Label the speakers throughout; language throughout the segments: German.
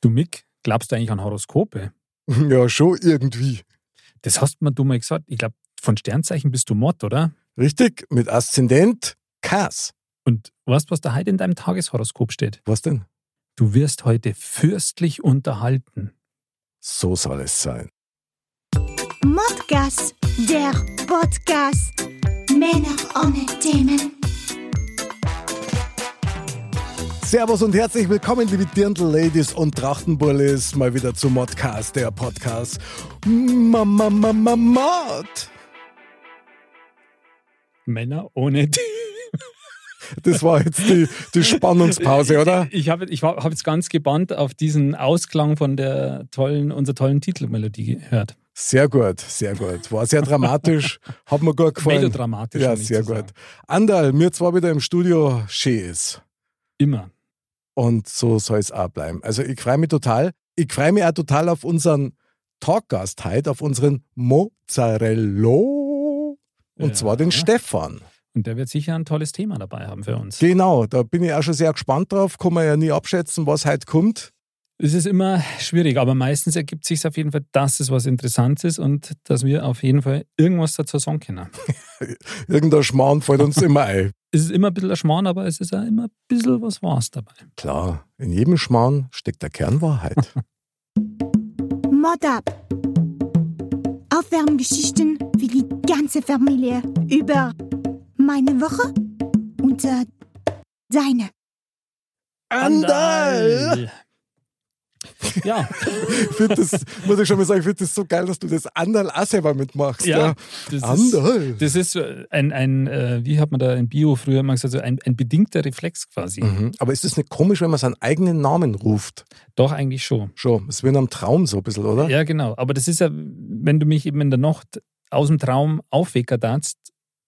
Speaker 1: Du Mick, glaubst du eigentlich an Horoskope?
Speaker 2: Ja, schon irgendwie.
Speaker 1: Das hast mir du mal gesagt. Ich glaube, von Sternzeichen bist du Mott, oder?
Speaker 2: Richtig, mit Aszendent Kass.
Speaker 1: Und weißt du, was da heute in deinem Tageshoroskop steht?
Speaker 2: Was denn?
Speaker 1: Du wirst heute fürstlich unterhalten.
Speaker 2: So soll es sein.
Speaker 3: Modcast, der Podcast. Männer ohne Themen.
Speaker 2: Servus und herzlich willkommen, liebe Dirndl-Ladies und Trachtenbullis, mal wieder zu Modcast, der Podcast. Mama, Mama, Mod.
Speaker 1: Männer ohne Themen.
Speaker 2: Das war jetzt die, die Spannungspause, oder?
Speaker 1: Ich habe ich hab jetzt ganz gebannt auf diesen Ausklang von der tollen, unserer tollen Titelmelodie gehört.
Speaker 2: Sehr gut, sehr gut. War sehr dramatisch, hat mir gut gefallen.
Speaker 1: Melodramatisch.
Speaker 2: Ja, sehr gut.
Speaker 1: sagen.
Speaker 2: Andal, mir zwar wieder im Studio schön ist.
Speaker 1: Immer.
Speaker 2: Und so soll es auch bleiben. Also ich freue mich total. Ich freue mich auch total auf unseren Talkgast heute, auf unseren Mozzarello. Und
Speaker 1: Ja.
Speaker 2: zwar den Stefan.
Speaker 1: Und der wird sicher ein tolles Thema dabei haben für uns.
Speaker 2: Genau, da bin ich auch schon sehr gespannt drauf. Kann man ja nie abschätzen, was heute kommt.
Speaker 1: Es ist immer schwierig, aber meistens ergibt sich auf jeden Fall, dass es was Interessantes ist und dass wir auf jeden Fall irgendwas dazu sagen können.
Speaker 2: Irgendein Schmarrn fällt uns immer ein.
Speaker 1: Es ist immer ein bisschen ein Schmarrn, aber es ist auch immer ein bisschen was Wahres dabei.
Speaker 2: Klar, in jedem Schmarrn steckt der Kernwahrheit.
Speaker 3: Mod ab. Aufwärmgeschichten für die ganze Familie über meine Woche und äh, deine.
Speaker 2: Andal!
Speaker 1: Ja,
Speaker 2: Ich finde das, muss ich schon mal sagen, ich finde das so geil, dass du das Andal auch selber mitmachst.
Speaker 1: ja. Das ist,
Speaker 2: Andal.
Speaker 1: das ist so ein, ein äh, wie hat man da in Bio früher mal gesagt, so ein, ein bedingter Reflex quasi.
Speaker 2: Mhm. Aber ist das nicht komisch, wenn man seinen eigenen Namen ruft?
Speaker 1: Doch, eigentlich schon.
Speaker 2: Schon, es wird am Traum so ein bisschen, oder?
Speaker 1: Ja, genau. Aber das ist ja, wenn du mich eben in der Nacht aus dem Traum aufwecker darfst,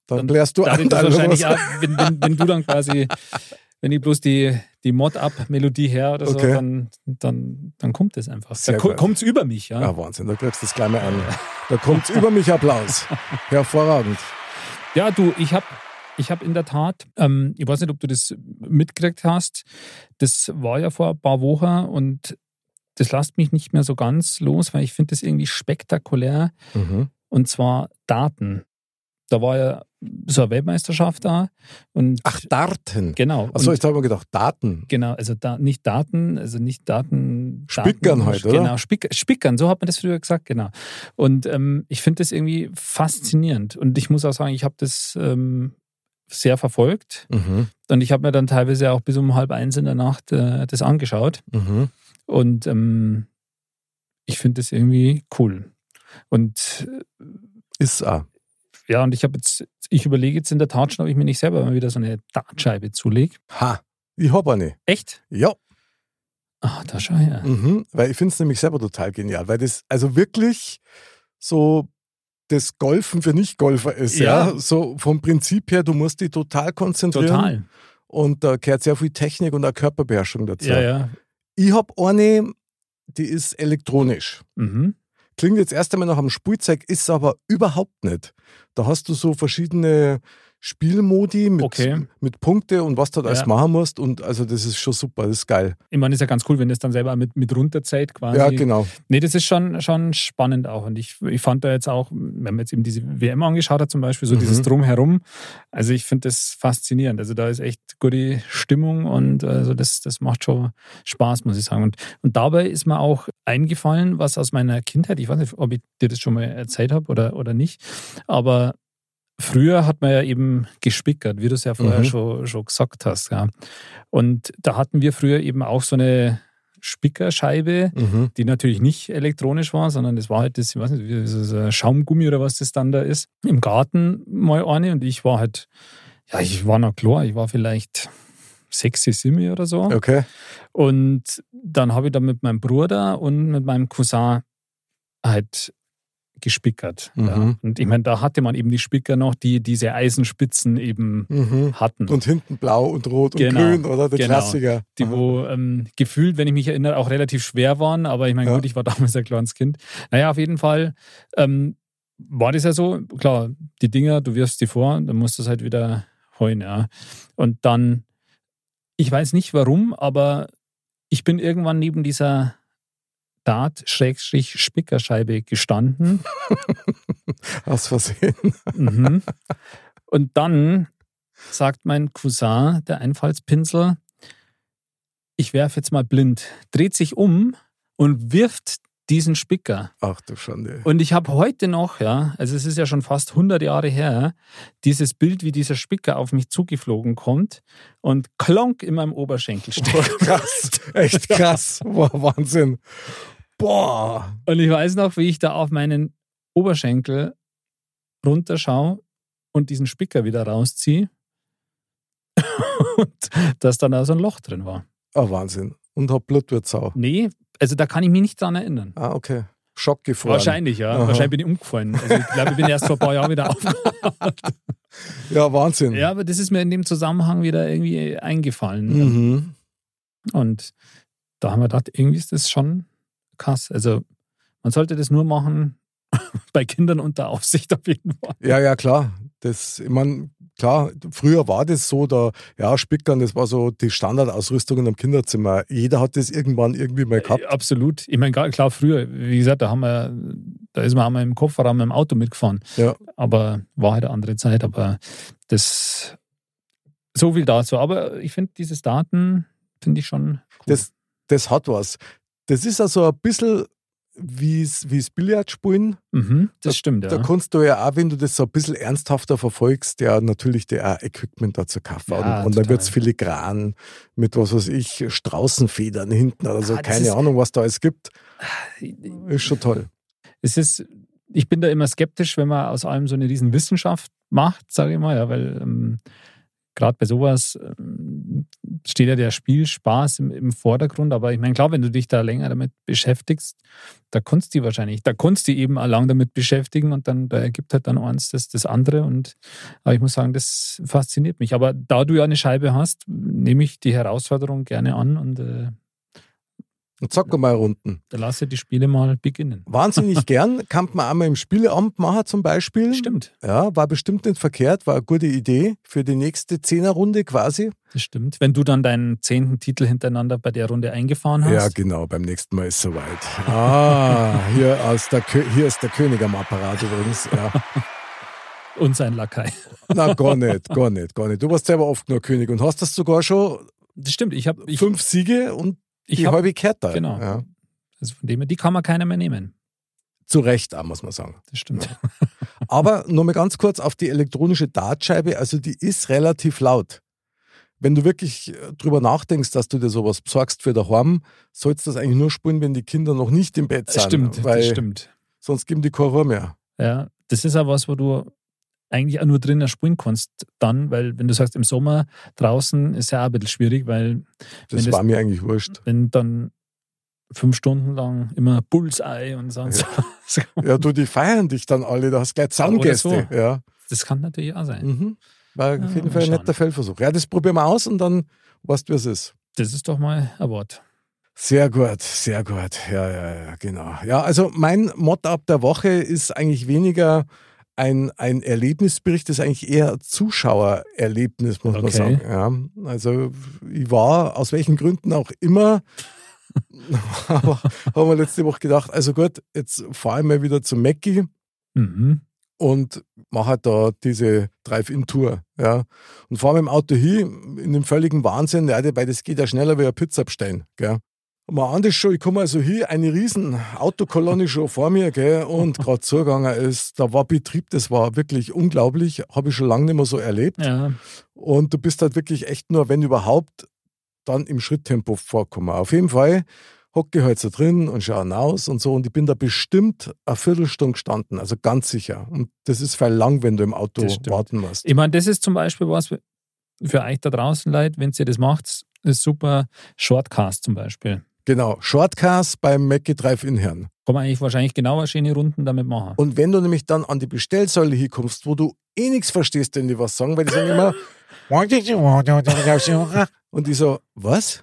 Speaker 2: Dann klärst du
Speaker 1: da wird das
Speaker 2: Andal. oder
Speaker 1: wahrscheinlich auch, wenn, wenn, wenn du dann quasi, wenn ich bloß die, die Mod-Up-Melodie her oder so,
Speaker 2: Okay.
Speaker 1: dann, dann, dann kommt es einfach.
Speaker 2: Sehr
Speaker 1: da kommt es über mich, ja.
Speaker 2: Ja, Wahnsinn, da kriegst du das gleich mal an. Da kommt über mich Applaus. Hervorragend.
Speaker 1: Ja, du, ich habe ich hab in der Tat, ähm, ich weiß nicht, ob du das mitgekriegt hast, das war ja vor ein paar Wochen und das lasst mich nicht mehr so ganz los, weil ich finde das irgendwie spektakulär
Speaker 2: Mhm.
Speaker 1: und zwar Daten. Da war ja so eine Weltmeisterschaft da und
Speaker 2: Ach, Daten.
Speaker 1: genau.
Speaker 2: Achso, jetzt habe ich mir gedacht, Daten.
Speaker 1: Genau, also da, nicht Daten, also nicht Daten.
Speaker 2: Spickern
Speaker 1: Daten,
Speaker 2: halt, oder?
Speaker 1: Genau, Spick, Spickern, so hat man das früher gesagt, genau. Und ähm, ich finde das irgendwie faszinierend. Und ich muss auch sagen, ich habe das ähm, sehr verfolgt.
Speaker 2: Mhm.
Speaker 1: Und ich habe mir dann teilweise auch bis um halb eins in der Nacht äh, das angeschaut.
Speaker 2: Mhm.
Speaker 1: Und ähm, ich finde das irgendwie cool. Und äh,
Speaker 2: Ist auch.
Speaker 1: Ja, und ich habe jetzt, ich überlege jetzt in der Tat schon, ob ich mir nicht selber mal wieder so eine Dartscheibe zulege.
Speaker 2: Ha, ich habe eine.
Speaker 1: Echt?
Speaker 2: Ja.
Speaker 1: Ah, da schau her.
Speaker 2: Mhm. Weil ich finde es nämlich selber total genial, weil das also wirklich so das Golfen für Nicht-Golfer ist. Ja.
Speaker 1: Ja.
Speaker 2: So vom Prinzip her, du musst dich total konzentrieren.
Speaker 1: Total.
Speaker 2: Und da gehört sehr viel Technik und auch Körperbeherrschung dazu.
Speaker 1: Ja, ja.
Speaker 2: Ich habe eine, die ist elektronisch.
Speaker 1: Mhm.
Speaker 2: Klingt jetzt erst einmal nach einem Spielzeug, ist aber überhaupt nicht. Da hast du so verschiedene Spielmodi mit,
Speaker 1: Okay.
Speaker 2: mit Punkte und was du da alles
Speaker 1: Ja.
Speaker 2: machen musst. Und also das ist schon super, das ist geil.
Speaker 1: Ich meine, ist ja ganz cool, wenn das dann selber mit, mit runterzählt quasi.
Speaker 2: Ja, genau.
Speaker 1: Nee, das ist schon, schon spannend auch. Und ich, ich fand da jetzt auch, wenn man jetzt eben diese WM angeschaut hat, zum Beispiel, so
Speaker 2: Mhm.
Speaker 1: dieses Drumherum, also ich finde das faszinierend. Also da ist echt gute Stimmung und also das, das macht schon Spaß, muss ich sagen. Und, und dabei ist mir auch eingefallen, was aus meiner Kindheit, ich weiß nicht, ob ich dir das schon mal erzählt habe oder, oder nicht, aber Früher hat man ja eben gespickert, wie du es ja vorher
Speaker 2: Mhm.
Speaker 1: schon, schon gesagt hast. Ja. Und da hatten wir früher eben auch so eine Spickerscheibe,
Speaker 2: Mhm.
Speaker 1: die natürlich nicht elektronisch war, sondern das war halt das, ich weiß nicht, wie so ein Schaumgummi oder was das dann da ist, im Garten mal eine und ich war halt, ja, ich war noch klar, ich war vielleicht sexy Simi oder so.
Speaker 2: Okay.
Speaker 1: Und dann habe ich da mit meinem Bruder und mit meinem Cousin halt gespickert.
Speaker 2: Mhm.
Speaker 1: Ja. Und ich meine, da hatte man eben die Spicker noch, die diese Eisenspitzen eben
Speaker 2: Mhm.
Speaker 1: hatten.
Speaker 2: Und hinten blau und rot
Speaker 1: Genau,
Speaker 2: und grün, oder? Der
Speaker 1: genau.
Speaker 2: Klassiker.
Speaker 1: die
Speaker 2: Aha.
Speaker 1: wo ähm, gefühlt, wenn ich mich erinnere, auch relativ schwer waren. Aber ich meine,
Speaker 2: Ja.
Speaker 1: gut, ich war damals ein kleines Kind. Naja, auf jeden Fall ähm, war das ja so. Klar, die Dinger, du wirfst die vor, dann musst du es halt wieder heuen. Ja. Und dann, ich weiß nicht warum, aber ich bin irgendwann neben dieser Dart-Spickerscheibe gestanden.
Speaker 2: Aus Versehen.
Speaker 1: Mhm. Und dann sagt mein Cousin, der Einfallspinsel, ich werfe jetzt mal blind, dreht sich um und wirft diesen Spicker.
Speaker 2: Ach du Schande.
Speaker 1: Und ich habe heute noch, ja, also es ist ja schon fast 100 Jahre her, dieses Bild, wie dieser Spicker auf mich zugeflogen kommt und klonk in meinem Oberschenkel steckt.
Speaker 2: krass. Echt krass. Boah, Wahnsinn. Boah.
Speaker 1: Und ich weiß noch, wie ich da auf meinen Oberschenkel runterschaue und diesen Spicker wieder rausziehe. und dass dann da so ein Loch drin war.
Speaker 2: Ah, Wahnsinn. Und hab Blutwurzau.
Speaker 1: Nee, also da kann ich mich nicht dran erinnern.
Speaker 2: Ah, okay. Schock gefroren.
Speaker 1: Wahrscheinlich, ja.
Speaker 2: Aha.
Speaker 1: Wahrscheinlich bin ich umgefallen. Also ich glaube, ich bin erst vor ein paar Jahren wieder aufgewacht.
Speaker 2: Ja, Wahnsinn.
Speaker 1: Ja, aber das ist mir in dem Zusammenhang wieder irgendwie eingefallen.
Speaker 2: Mhm.
Speaker 1: Und da haben wir gedacht, irgendwie ist das schon krass. Also man sollte das nur machen bei Kindern unter Aufsicht auf jeden Fall.
Speaker 2: Ja, ja, klar. Das, ich meine, klar, früher war das so, da, ja, Spickern, das war so die Standardausrüstung im Kinderzimmer. Jeder hat das irgendwann irgendwie mal gehabt.
Speaker 1: Ja, absolut. Ich meine, klar, früher, wie gesagt, da haben wir, da ist man einmal im Kofferraum dem Auto mitgefahren.
Speaker 2: Ja.
Speaker 1: Aber war halt eine andere Zeit. Aber das so viel dazu. Aber ich finde dieses Daten finde ich schon cool.
Speaker 2: Das, das hat was. Das ist also ein bisschen wie es Billard spielen.
Speaker 1: mhm, das stimmt, ja.
Speaker 2: Da kannst du ja auch, wenn du das so ein bisschen ernsthafter verfolgst, ja natürlich dir auch Equipment dazu kaufen.
Speaker 1: Ja,
Speaker 2: und, und dann wird es filigran mit was weiß ich, Straußenfedern hinten oder so.
Speaker 1: Ah,
Speaker 2: Keine
Speaker 1: ist-
Speaker 2: Ahnung, was da alles gibt. Ist schon toll.
Speaker 1: es ist, ich bin da immer skeptisch, wenn man aus allem so eine riesen Wissenschaft macht, sage ich mal, ja, weil ähm, gerade bei sowas ähm, steht ja der Spielspaß im, im Vordergrund. Aber ich meine, klar, wenn du dich da länger damit beschäftigst, da kannst du wahrscheinlich, da kannst du eben lang damit beschäftigen und dann da ergibt halt dann eins das, das andere. Und aber ich muss sagen, das fasziniert mich. Aber da du ja eine Scheibe hast, nehme ich die Herausforderung gerne an und äh,
Speaker 2: Und sag mal Runden.
Speaker 1: da lasse die Spiele mal beginnen.
Speaker 2: Wahnsinnig gern. Kann man einmal im Spieleamt machen zum Beispiel.
Speaker 1: Stimmt,
Speaker 2: Ja, war bestimmt nicht verkehrt, war eine gute Idee für die nächste Zehnerrunde quasi.
Speaker 1: das stimmt. Wenn du dann deinen zehnten Titel hintereinander bei der Runde eingefahren hast.
Speaker 2: Ja, genau, beim nächsten Mal ist soweit. Ah, hier, hier ist der König am Apparat übrigens. Ja.
Speaker 1: Und sein Lakai.
Speaker 2: Na, gar nicht, gar nicht, gar nicht. Du warst selber oft nur König und hast das sogar schon
Speaker 1: Das stimmt. Ich habe ich,
Speaker 2: fünf Siege und
Speaker 1: ich
Speaker 2: die
Speaker 1: hab,
Speaker 2: halbe Kette.
Speaker 1: Genau.
Speaker 2: Ja.
Speaker 1: also von dem her, die kann man keiner mehr nehmen.
Speaker 2: Zu Recht auch, muss man sagen.
Speaker 1: Das stimmt.
Speaker 2: Aber nur mal ganz kurz auf die elektronische Dartscheibe. Also die ist relativ laut. Wenn du wirklich äh, drüber nachdenkst, dass du dir sowas besorgst für daheim, sollst du das eigentlich nur spielen, wenn die Kinder noch nicht im Bett
Speaker 1: Das
Speaker 2: sind.
Speaker 1: stimmt,
Speaker 2: weil
Speaker 1: das stimmt.
Speaker 2: sonst geben die keine Ruhe mehr.
Speaker 1: Ja, das ist auch was, wo du eigentlich auch nur drinnen spielen kannst dann, weil wenn du sagst, im Sommer draußen ist ja auch ein bisschen schwierig, weil
Speaker 2: Das
Speaker 1: Wenn
Speaker 2: war
Speaker 1: das-
Speaker 2: mir eigentlich wurscht.
Speaker 1: wenn dann fünf Stunden lang immer Bullseye und sonst so.
Speaker 2: Ja, du, die feiern dich dann alle, da hast gleich Zaungäste.
Speaker 1: So.
Speaker 2: Ja.
Speaker 1: Das kann natürlich auch sein.
Speaker 2: Mhm. War auf
Speaker 1: Ja,
Speaker 2: jeden
Speaker 1: mal
Speaker 2: Fall ein netter Feldversuch. Ja, das probieren wir aus und dann weißt du, wie es ist.
Speaker 1: Das ist doch mal ein Wort.
Speaker 2: Sehr gut, sehr gut. Ja, ja, ja, genau. Ja, also mein Mod-Up der Woche ist eigentlich weniger ein, ein Erlebnisbericht, ist eigentlich eher Zuschauererlebnis, muss man
Speaker 1: Okay.
Speaker 2: sagen. Ja, also ich war aus welchen Gründen auch immer, aber haben wir letzte Woche gedacht, also gut, jetzt fahre ich mal wieder zu Mackie
Speaker 1: Mhm.
Speaker 2: und mache halt da diese Drive-In-Tour. Ja. Und fahre mit dem Auto hin, in dem völligen Wahnsinn, ja, weil das geht ja schneller wie ein Pizza bestellen. Gell. Mal an das schon, ich komme also hier, eine riesen Autokolonne schon vor mir, gell, und gerade zugegangen ist, da war Betrieb, das war wirklich unglaublich, habe ich schon lange nicht mehr so erlebt.
Speaker 1: Ja,
Speaker 2: Und du bist halt wirklich echt nur, wenn überhaupt, dann im Schritttempo vorkommen. Auf jeden Fall hocke ich halt so drin und schaue hinaus und so. Und ich bin da bestimmt eine Viertelstunde gestanden, also ganz sicher. Und das ist voll lang, wenn du im Auto warten musst.
Speaker 1: ich meine, das ist zum Beispiel was, für euch da draußen, Leute, wenn ihr das macht, ist super. Shortcast zum Beispiel.
Speaker 2: Genau, Shortcast beim Mackie Drive-In Herrn.
Speaker 1: Kann man eigentlich wahrscheinlich genau schöne Runden damit machen.
Speaker 2: Und wenn du nämlich dann an die Bestellsäule hier kommst, wo du eh nichts verstehst, wenn die was sagen, weil die sagen immer und die so, was?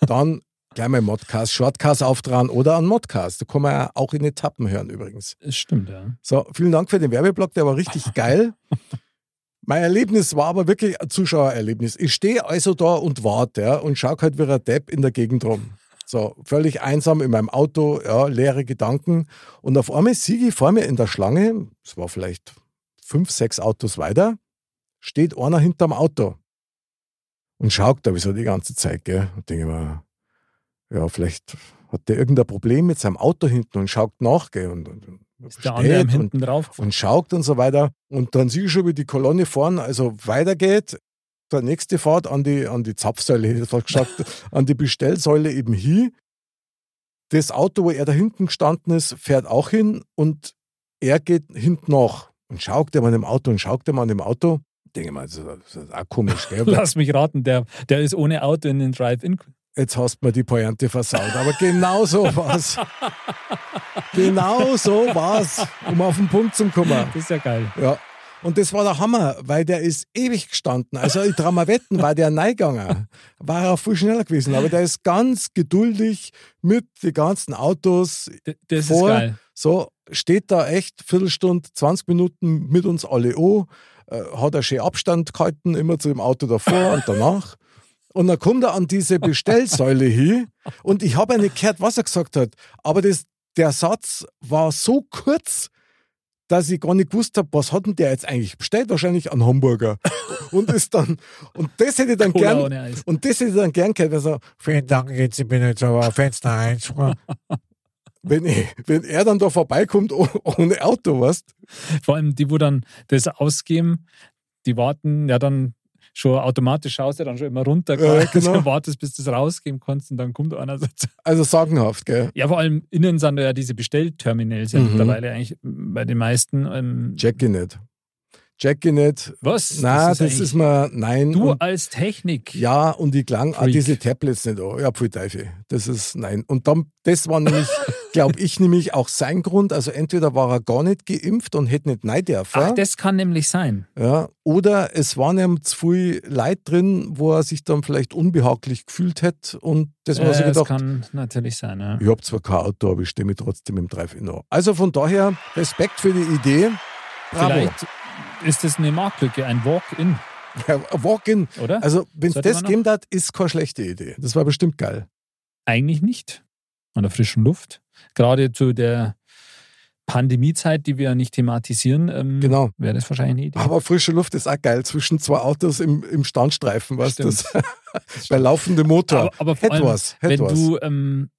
Speaker 2: Dann gleich mal Modcast, Shortcast auftragen oder an Modcast. Da kann man ja auch in Etappen hören übrigens.
Speaker 1: Das stimmt, ja.
Speaker 2: So, vielen Dank für den Werbeblock, der war richtig geil. Mein Erlebnis war aber wirklich ein Zuschauererlebnis. Ich stehe also da und warte ja, und schaue halt wie ein Depp in der Gegend rum. So, völlig einsam in meinem Auto, ja, leere Gedanken. Und auf einmal siege ich vor mir in der Schlange, es war vielleicht fünf, sechs Autos weiter, steht einer hinterm Auto und schaut da wie so die ganze Zeit, gell? Und denke mir, ja, vielleicht hat der irgendein Problem mit seinem Auto hinten und schaut nach, gell? Und, und,
Speaker 1: Ist der andere hinten drauf?
Speaker 2: und schaut und so weiter. Und dann sehe ich schon, wie die Kolonne vorn also weitergeht. Der nächste fährt an die, an die Zapfsäule, hätte ich fast gesagt, an die Bestellsäule eben hin. Das Auto, wo er da hinten gestanden ist, fährt auch hin und er geht hinten nach und schaut er mal dem Auto und schaut er mal an dem Auto. Ich denke mal, das ist, das ist auch komisch, gell?
Speaker 1: Lass mich raten, der, der ist ohne Auto in den Drive-In.
Speaker 2: Jetzt hast du mir die Pointe versaut. Aber genau so war's. genau so war's, um auf den Punkt zu kommen.
Speaker 1: Das ist ja geil.
Speaker 2: Ja. Und das war der Hammer, weil der ist ewig gestanden. Also ich trau mal wetten, war der Neiganger. War er viel schneller gewesen. Aber der ist ganz geduldig mit den ganzen Autos
Speaker 1: D das
Speaker 2: vor.
Speaker 1: ist geil.
Speaker 2: So steht da echt Viertelstunde, 20 Minuten mit uns alle an. Äh, hat er schön Abstand gehalten, immer zu dem Auto davor und danach. Und dann kommt er an diese Bestellsäule hin und ich habe ja nicht gehört, was er gesagt hat. Aber das, der Satz war so kurz, dass ich gar nicht gewusst habe, was hat denn der jetzt eigentlich bestellt? Wahrscheinlich einen Hamburger. Und ist dann, und das hätte ich dann
Speaker 1: Cola
Speaker 2: gern, und das hätte ich dann gern gehört, also,
Speaker 4: Vielen Dank, jetzt ich bin jetzt aber Fenster 1.
Speaker 2: wenn, ich, wenn er dann da vorbeikommt oh- ohne Auto, weißt
Speaker 1: Vor allem die, wo dann das ausgeben, die warten ja dann schon automatisch, schaust ja dann schon immer runter,
Speaker 2: Ja, genau.
Speaker 1: wartest, bis du es rausgeben kannst und dann kommt einer. so-
Speaker 2: Also sagenhaft, gell?
Speaker 1: Ja, vor allem innen sind ja diese Bestellterminals ja
Speaker 2: Mhm.
Speaker 1: mittlerweile eigentlich bei den meisten. Ähm,
Speaker 2: Jackie nicht. Jackie nicht.
Speaker 1: was?
Speaker 2: Na, das,
Speaker 1: eigentlich-
Speaker 2: ist mir, nein.
Speaker 1: Du
Speaker 2: und,
Speaker 1: als Technik.
Speaker 2: ja, und ich klang auch
Speaker 1: Freak.
Speaker 2: diese Tablets nicht an. Ja, viel Teufel. Das ist, nein. Und dann, das war nämlich, glaube ich, nämlich auch sein Grund. Also entweder war er gar nicht geimpft und hätte nicht nein dürfen.
Speaker 1: Ach, das kann nämlich sein.
Speaker 2: Ja, oder es waren ihm zu viel Leid drin, wo er sich dann vielleicht unbehaglich gefühlt hätte und das war
Speaker 1: Äh,
Speaker 2: so
Speaker 1: das
Speaker 2: gedacht,
Speaker 1: kann natürlich sein. Ja.
Speaker 2: ich habe zwar kein Auto, aber ich stehe mich trotzdem im Drive-In an. Also von daher Respekt für die Idee. Bravo.
Speaker 1: Vielleicht ist das eine Marktlücke, ein Walk-in,
Speaker 2: Ja, Walk-in.
Speaker 1: oder?
Speaker 2: Also wenn es das gegeben hat, ist keine schlechte Idee. Das war bestimmt geil.
Speaker 1: Eigentlich nicht. An der frischen Luft. Gerade zu der Pandemiezeit, die wir nicht thematisieren, ähm,
Speaker 2: Genau.
Speaker 1: wäre das wahrscheinlich eine Idee.
Speaker 2: Aber frische Luft ist auch geil. Zwischen zwei Autos im, im Standstreifen, weißt du? Das, bei laufendem Motor.
Speaker 1: aber, aber vor allem,
Speaker 2: was,
Speaker 1: wenn
Speaker 2: was.
Speaker 1: du, ähm,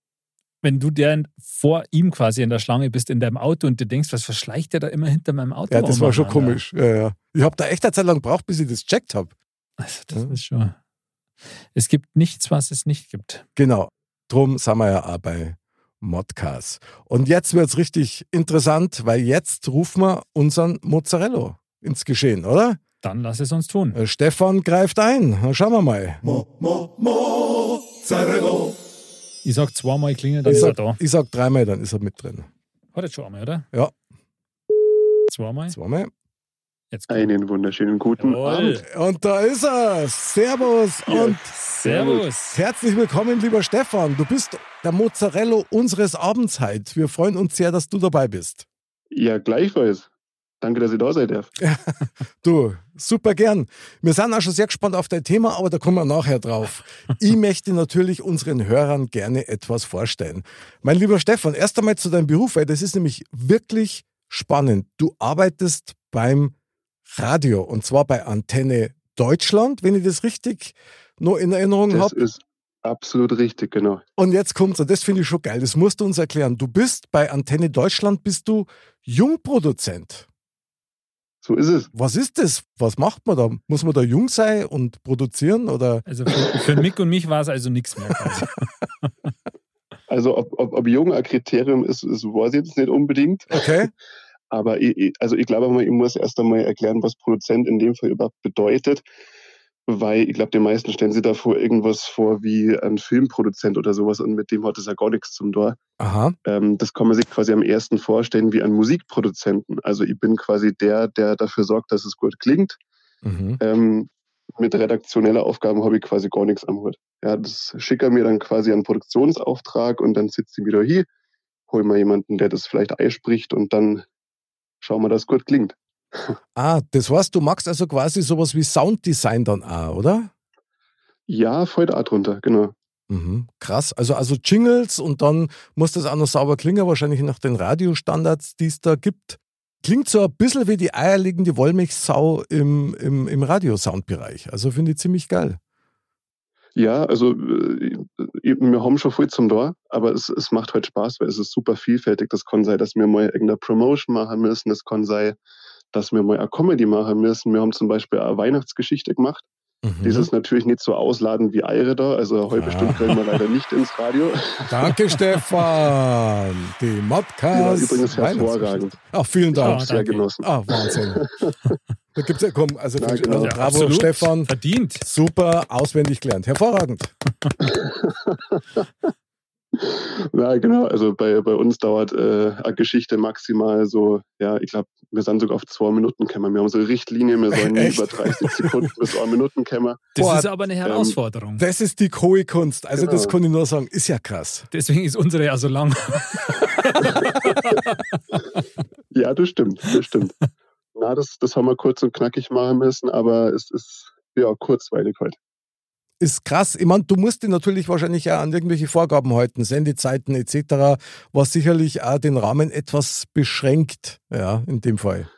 Speaker 1: wenn du der vor ihm quasi in der Schlange bist, in deinem Auto und du denkst, was verschleicht der da immer hinter meinem Auto?
Speaker 2: ja, das war schon komisch. Ja, ja. Ich habe da echt eine Zeit lang gebraucht, bis ich das checkt habe.
Speaker 1: Also das
Speaker 2: Ja.
Speaker 1: ist schon. Es gibt nichts, was es nicht gibt.
Speaker 2: Genau. Drum sind wir ja auch bei Modcast. Und jetzt wird es richtig interessant, weil jetzt rufen wir unseren Mozzarella ins Geschehen, oder?
Speaker 1: Dann lass es uns tun.
Speaker 2: Äh, Stefan greift ein. Schauen wir mal.
Speaker 1: Ich sag zweimal klingeln, dann
Speaker 2: Ich
Speaker 1: ist er
Speaker 2: sag,
Speaker 1: da.
Speaker 2: ich sag dreimal, dann ist er mit drin.
Speaker 1: Hat jetzt schon einmal, oder?
Speaker 2: Ja.
Speaker 1: Zweimal?
Speaker 2: Zweimal.
Speaker 1: Jetzt kommt.
Speaker 5: Einen wunderschönen guten
Speaker 1: Jawohl.
Speaker 5: Abend.
Speaker 2: Und da ist er. Servus und
Speaker 1: Servus.
Speaker 2: herzlich willkommen, lieber Stefan. Du bist der Mozzarella unseres Abends heute. Wir freuen uns sehr, dass du dabei bist.
Speaker 5: Ja, gleichfalls. Danke, dass ihr da seid. darf.
Speaker 2: Du, super gern. Wir sind auch schon sehr gespannt auf dein Thema, aber da kommen wir nachher drauf. Ich möchte natürlich unseren Hörern gerne etwas vorstellen. Mein lieber Stefan, erst einmal zu deinem Beruf, weil das ist nämlich wirklich spannend. Du arbeitest beim Radio und zwar bei Antenne Deutschland, wenn ich das richtig noch in Erinnerung
Speaker 5: Das
Speaker 2: habe.
Speaker 5: ist absolut richtig, genau.
Speaker 2: Und jetzt kommt's, und das finde ich schon geil, das musst du uns erklären. Du bist bei Antenne Deutschland, bist du Jungproduzent.
Speaker 5: So ist es.
Speaker 2: Was ist das? Was macht man da? Muss man da jung sein und produzieren oder?
Speaker 1: Also für, für Mick und mich war es also nichts mehr.
Speaker 5: Also, ob, ob, ob jung ein Kriterium ist, ist, weiß ich jetzt nicht unbedingt.
Speaker 2: Okay.
Speaker 5: Aber ich, also ich glaube mal, ich muss erst einmal erklären, was Produzent in dem Fall überhaupt bedeutet. Weil ich glaube, die meisten stellen sich davor irgendwas vor wie ein Filmproduzent oder sowas und mit dem hat es ja gar nichts zum Tor.
Speaker 2: Aha.
Speaker 5: Ähm, das kann man sich quasi am ersten vorstellen wie einen Musikproduzenten. Also ich bin quasi der, der dafür sorgt, dass es gut klingt.
Speaker 2: Mhm.
Speaker 5: Ähm, mit redaktioneller Aufgaben habe ich quasi gar nichts am Hut. Ja, das schicke mir dann quasi einen Produktionsauftrag und dann sitzt sie wieder hier, hol mal jemanden, der das vielleicht einspricht und dann schauen wir, dass es gut klingt.
Speaker 2: Ah, das heißt, du machst also quasi sowas wie Sounddesign dann auch, oder?
Speaker 5: Ja, voll da drunter, genau.
Speaker 2: Mhm. Krass. Also, also Jingles und dann muss das auch noch sauber klingen, wahrscheinlich nach den Radiostandards, die es da gibt. Klingt so ein bisschen wie die eierlegende Wollmilchsau im, im, im Radiosoundbereich. Also finde ich ziemlich geil.
Speaker 5: Ja, also äh, wir haben schon viel zum Tor, aber es, es macht halt Spaß, weil es ist super vielfältig. Das kann sein, dass wir mal irgendeine Promotion machen müssen. Das kann sein, dass wir mal eine Comedy machen müssen. Wir haben zum Beispiel eine Weihnachtsgeschichte gemacht.
Speaker 2: Mhm.
Speaker 5: Das ist natürlich nicht so ausladend wie Eire da. Also heute
Speaker 2: Ah.
Speaker 5: Stunde kriegen wir leider nicht ins Radio.
Speaker 2: Danke, Stefan. Die Modcast.
Speaker 5: übrigens hervorragend.
Speaker 2: Ach, vielen Dank.
Speaker 1: Ja,
Speaker 5: Sehr
Speaker 1: danke.
Speaker 5: genossen.
Speaker 2: Ah, Wahnsinn. da gibt's ja, komm, also,
Speaker 5: Ja, genau.
Speaker 2: also
Speaker 1: Ja,
Speaker 2: bravo,
Speaker 1: absolut.
Speaker 2: Stefan.
Speaker 1: Verdient.
Speaker 2: Super, auswendig gelernt. Hervorragend.
Speaker 5: Ja, genau. Also bei, bei uns dauert äh, eine Geschichte maximal so, ja, ich glaube, wir sind sogar auf zwei Minuten kämmer. Wir haben so eine Richtlinie, wir sollen
Speaker 2: Echt?
Speaker 5: über 30 Sekunden bis zwei Minuten kämmer.
Speaker 1: Das
Speaker 2: Boah,
Speaker 1: ist aber eine Herausforderung.
Speaker 2: Das ist die hohe Kunst. Also, das
Speaker 5: Genau.
Speaker 2: kann ich nur sagen, ist ja krass.
Speaker 1: Deswegen ist unsere ja so lang.
Speaker 5: Ja, das stimmt, das stimmt. Na, das, das haben wir kurz und knackig machen müssen, aber es ist ja kurzweilig heute.
Speaker 2: Ist krass. Ich meine, du musst dich natürlich wahrscheinlich auch an irgendwelche Vorgaben halten, Sendezeiten etc., was sicherlich auch den Rahmen etwas beschränkt, ja, in dem Fall.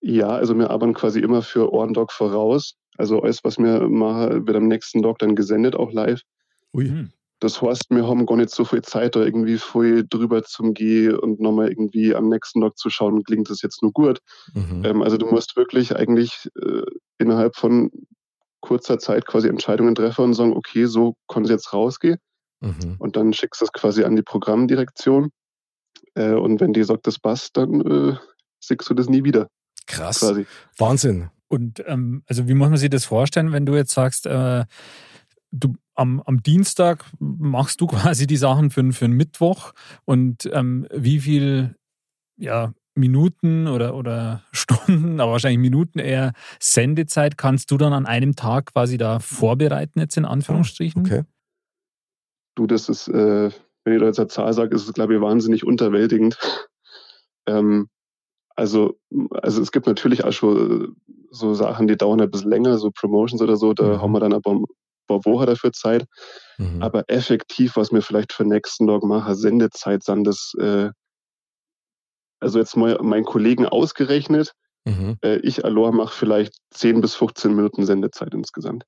Speaker 5: Ja, also wir arbeiten quasi immer für Ohrendog voraus. Also alles, was wir machen, wird am nächsten Tag dann gesendet, auch live.
Speaker 2: Ui.
Speaker 1: Hm.
Speaker 5: Das heißt, wir haben gar nicht so viel Zeit, da irgendwie viel drüber zum Gehen und nochmal irgendwie am nächsten Tag zu schauen, klingt das jetzt nur gut.
Speaker 2: Mhm.
Speaker 5: Ähm, also du musst wirklich eigentlich äh, innerhalb von kurzer Zeit quasi Entscheidungen treffen und sagen, okay, so kann es jetzt rausgehen.
Speaker 2: Mhm.
Speaker 5: Und dann schickst du es quasi an die Programmdirektion. Äh, und wenn die sagt, das passt, dann äh, siehst du das nie wieder,
Speaker 2: Krass.
Speaker 5: quasi.
Speaker 2: Wahnsinn.
Speaker 1: Und ähm, also wie muss man sich das vorstellen, wenn du jetzt sagst, äh, du am, am Dienstag machst du quasi die Sachen für, für einen Mittwoch und ähm, wie viel ja, Minuten oder, oder Stunden, aber wahrscheinlich Minuten eher Sendezeit kannst du dann an einem Tag quasi da vorbereiten, jetzt in Anführungsstrichen?
Speaker 2: Okay.
Speaker 5: Du, das ist, äh, wenn ich da jetzt eine Zahl sage, ist es, glaube ich, wahnsinnig unterwältigend. ähm, also, also es gibt natürlich auch schon äh, so Sachen, die dauern ein bisschen länger, so Promotions oder so, da
Speaker 2: Mhm.
Speaker 5: haben wir dann aber ein paar Wochen dafür Zeit.
Speaker 2: Mhm.
Speaker 5: Aber effektiv, was wir vielleicht für nächsten Tag machen, Sendezeit sind das, äh, also jetzt mal meinen Kollegen ausgerechnet,
Speaker 2: Mhm.
Speaker 5: äh, ich allein mache vielleicht 10 bis 15 Minuten Sendezeit insgesamt.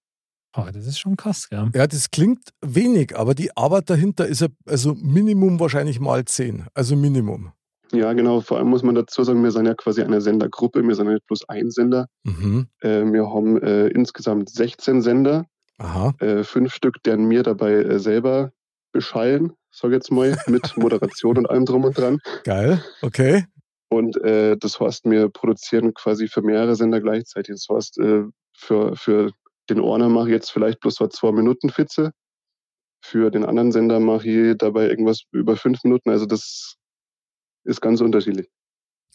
Speaker 1: Oh, das ist schon krass, ja.
Speaker 2: Ja, das klingt wenig, aber die Arbeit dahinter ist ja also Minimum wahrscheinlich mal 10. Also Minimum.
Speaker 5: Ja, genau. Vor allem muss man dazu sagen, wir sind ja quasi eine Sendergruppe, wir sind ja nicht bloß ein Sender.
Speaker 2: Mhm.
Speaker 5: Äh, wir haben äh, insgesamt 16 Sender,
Speaker 2: Aha.
Speaker 5: äh, fünf Stück, deren mir dabei äh, selber beschallen, sag jetzt mal, mit Moderation und allem drum und dran.
Speaker 2: Geil. Okay.
Speaker 5: Und äh, das heißt, wir produzieren quasi für mehrere Sender gleichzeitig. Das heißt, äh, für, für den Orner mache ich jetzt vielleicht bloß so zwei Minuten Fitze. Für den anderen Sender mache ich dabei irgendwas über fünf Minuten. Also das ist ganz unterschiedlich.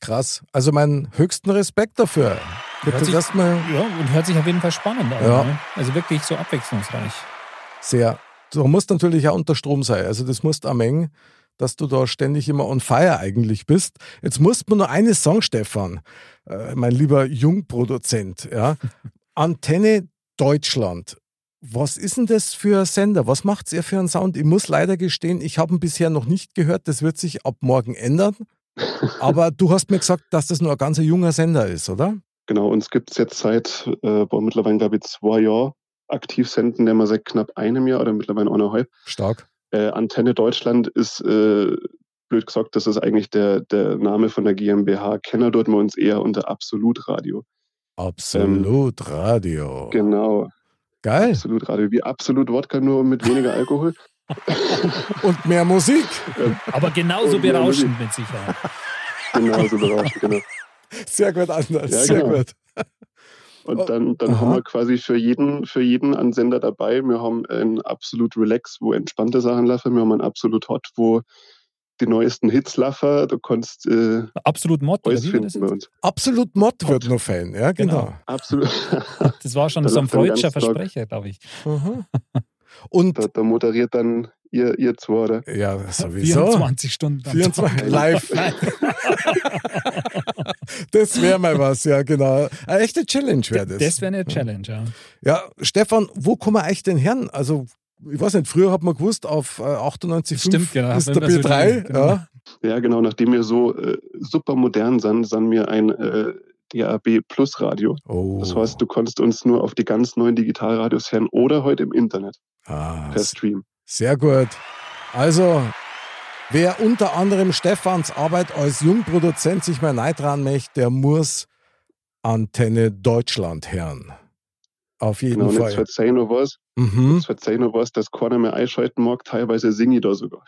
Speaker 2: Krass. Also meinen höchsten Respekt dafür.
Speaker 1: Hört
Speaker 2: das
Speaker 1: sich-
Speaker 2: erstmal
Speaker 1: Ja, und hört sich auf jeden Fall spannend an.
Speaker 2: Ja.
Speaker 1: Ne? Also wirklich so abwechslungsreich.
Speaker 2: sehr. Du musst natürlich auch unter Strom sein. Also das musst am Mengen, dass du da ständig immer on fire eigentlich bist. Jetzt musst du nur eines sagen, Stefan, äh, mein lieber Jungproduzent. Ja. Antenne Deutschland. Was ist denn das für ein Sender? Was macht ihr für einen Sound? Ich muss leider gestehen, ich habe ihn bisher noch nicht gehört. Das wird sich ab morgen ändern. Aber du hast mir gesagt, dass das nur ein ganz junger Sender ist, oder?
Speaker 5: Genau, uns gibt es jetzt seit äh, mittlerweile, glaube ich, zwei Jahren aktiv senden, der wir seit knapp einem Jahr oder mittlerweile eineinhalb.
Speaker 2: Stark.
Speaker 5: Äh, Antenne Deutschland ist, äh, blöd gesagt, das ist eigentlich der, der Name von der GmbH. Kenner dort wir uns eher unter Absolut Radio.
Speaker 2: Absolut Radio.
Speaker 5: Genau,
Speaker 2: Geil.
Speaker 5: Absolut Radio. Wie Absolut Wodka, nur mit weniger Alkohol.
Speaker 2: Und mehr Musik.
Speaker 1: Aber genauso berauschend mit Sicherheit.
Speaker 5: Genau, so berauschend, genau.
Speaker 2: Sehr gut, Anders.
Speaker 5: Ja,
Speaker 2: Sehr
Speaker 5: genau.
Speaker 2: gut.
Speaker 5: Und
Speaker 2: Oh,
Speaker 5: dann, dann
Speaker 2: aha.
Speaker 5: haben wir quasi für jeden, für jeden einen Sender dabei. Wir haben ein absolut Relax, wo entspannte Sachen laufen. Wir haben ein absolut Hot, wo die neuesten Hits laufen. Du kannst äh,
Speaker 1: Absolut Mod, oder
Speaker 5: alles finden bei uns.
Speaker 2: Absolut Mod wird nur Fan, ja, genau.
Speaker 1: Genau.
Speaker 5: Absolut.
Speaker 1: Das war schon
Speaker 5: Da
Speaker 1: so ein freudscher. Versprecher, glaube ich.
Speaker 2: Aha. Und
Speaker 5: da, da moderiert dann ihr, ihr zwei, oder?
Speaker 2: ja, sowieso.
Speaker 1: 24 Stunden. am
Speaker 2: 24
Speaker 1: Tag.
Speaker 2: live. das wäre mal was, ja, genau. Eine echte Challenge wäre das.
Speaker 1: Das wäre eine Challenge, ja.
Speaker 2: Ja, Stefan, wo kommen wir eigentlich denn her? Also, ich weiß nicht, früher hat man gewusst, auf äh, 98,5
Speaker 1: Stimmt, genau.
Speaker 2: ist der
Speaker 1: man so
Speaker 2: B3.
Speaker 1: die- genau.
Speaker 2: ja.
Speaker 5: Ja, genau. Nachdem wir so äh, super modern sind, sind wir ein äh, DAB Plus Radio.
Speaker 2: Oh.
Speaker 5: Das heißt, du kannst uns nur auf die ganz neuen Digitalradios hören oder heute im Internet
Speaker 2: ah,
Speaker 5: per Stream.
Speaker 2: Sehr gut. Also, wer unter anderem Stefans Arbeit als Jungproduzent sich mal neidran möchte, der muss Antenne Deutschland hören. Auf jeden
Speaker 5: Genau, und jetzt
Speaker 2: Fall.
Speaker 5: verzeih noch was.
Speaker 2: Mhm.
Speaker 5: Jetzt verzeih noch was, dass keiner mehr einschalten mag. Teilweise singe ich da sogar.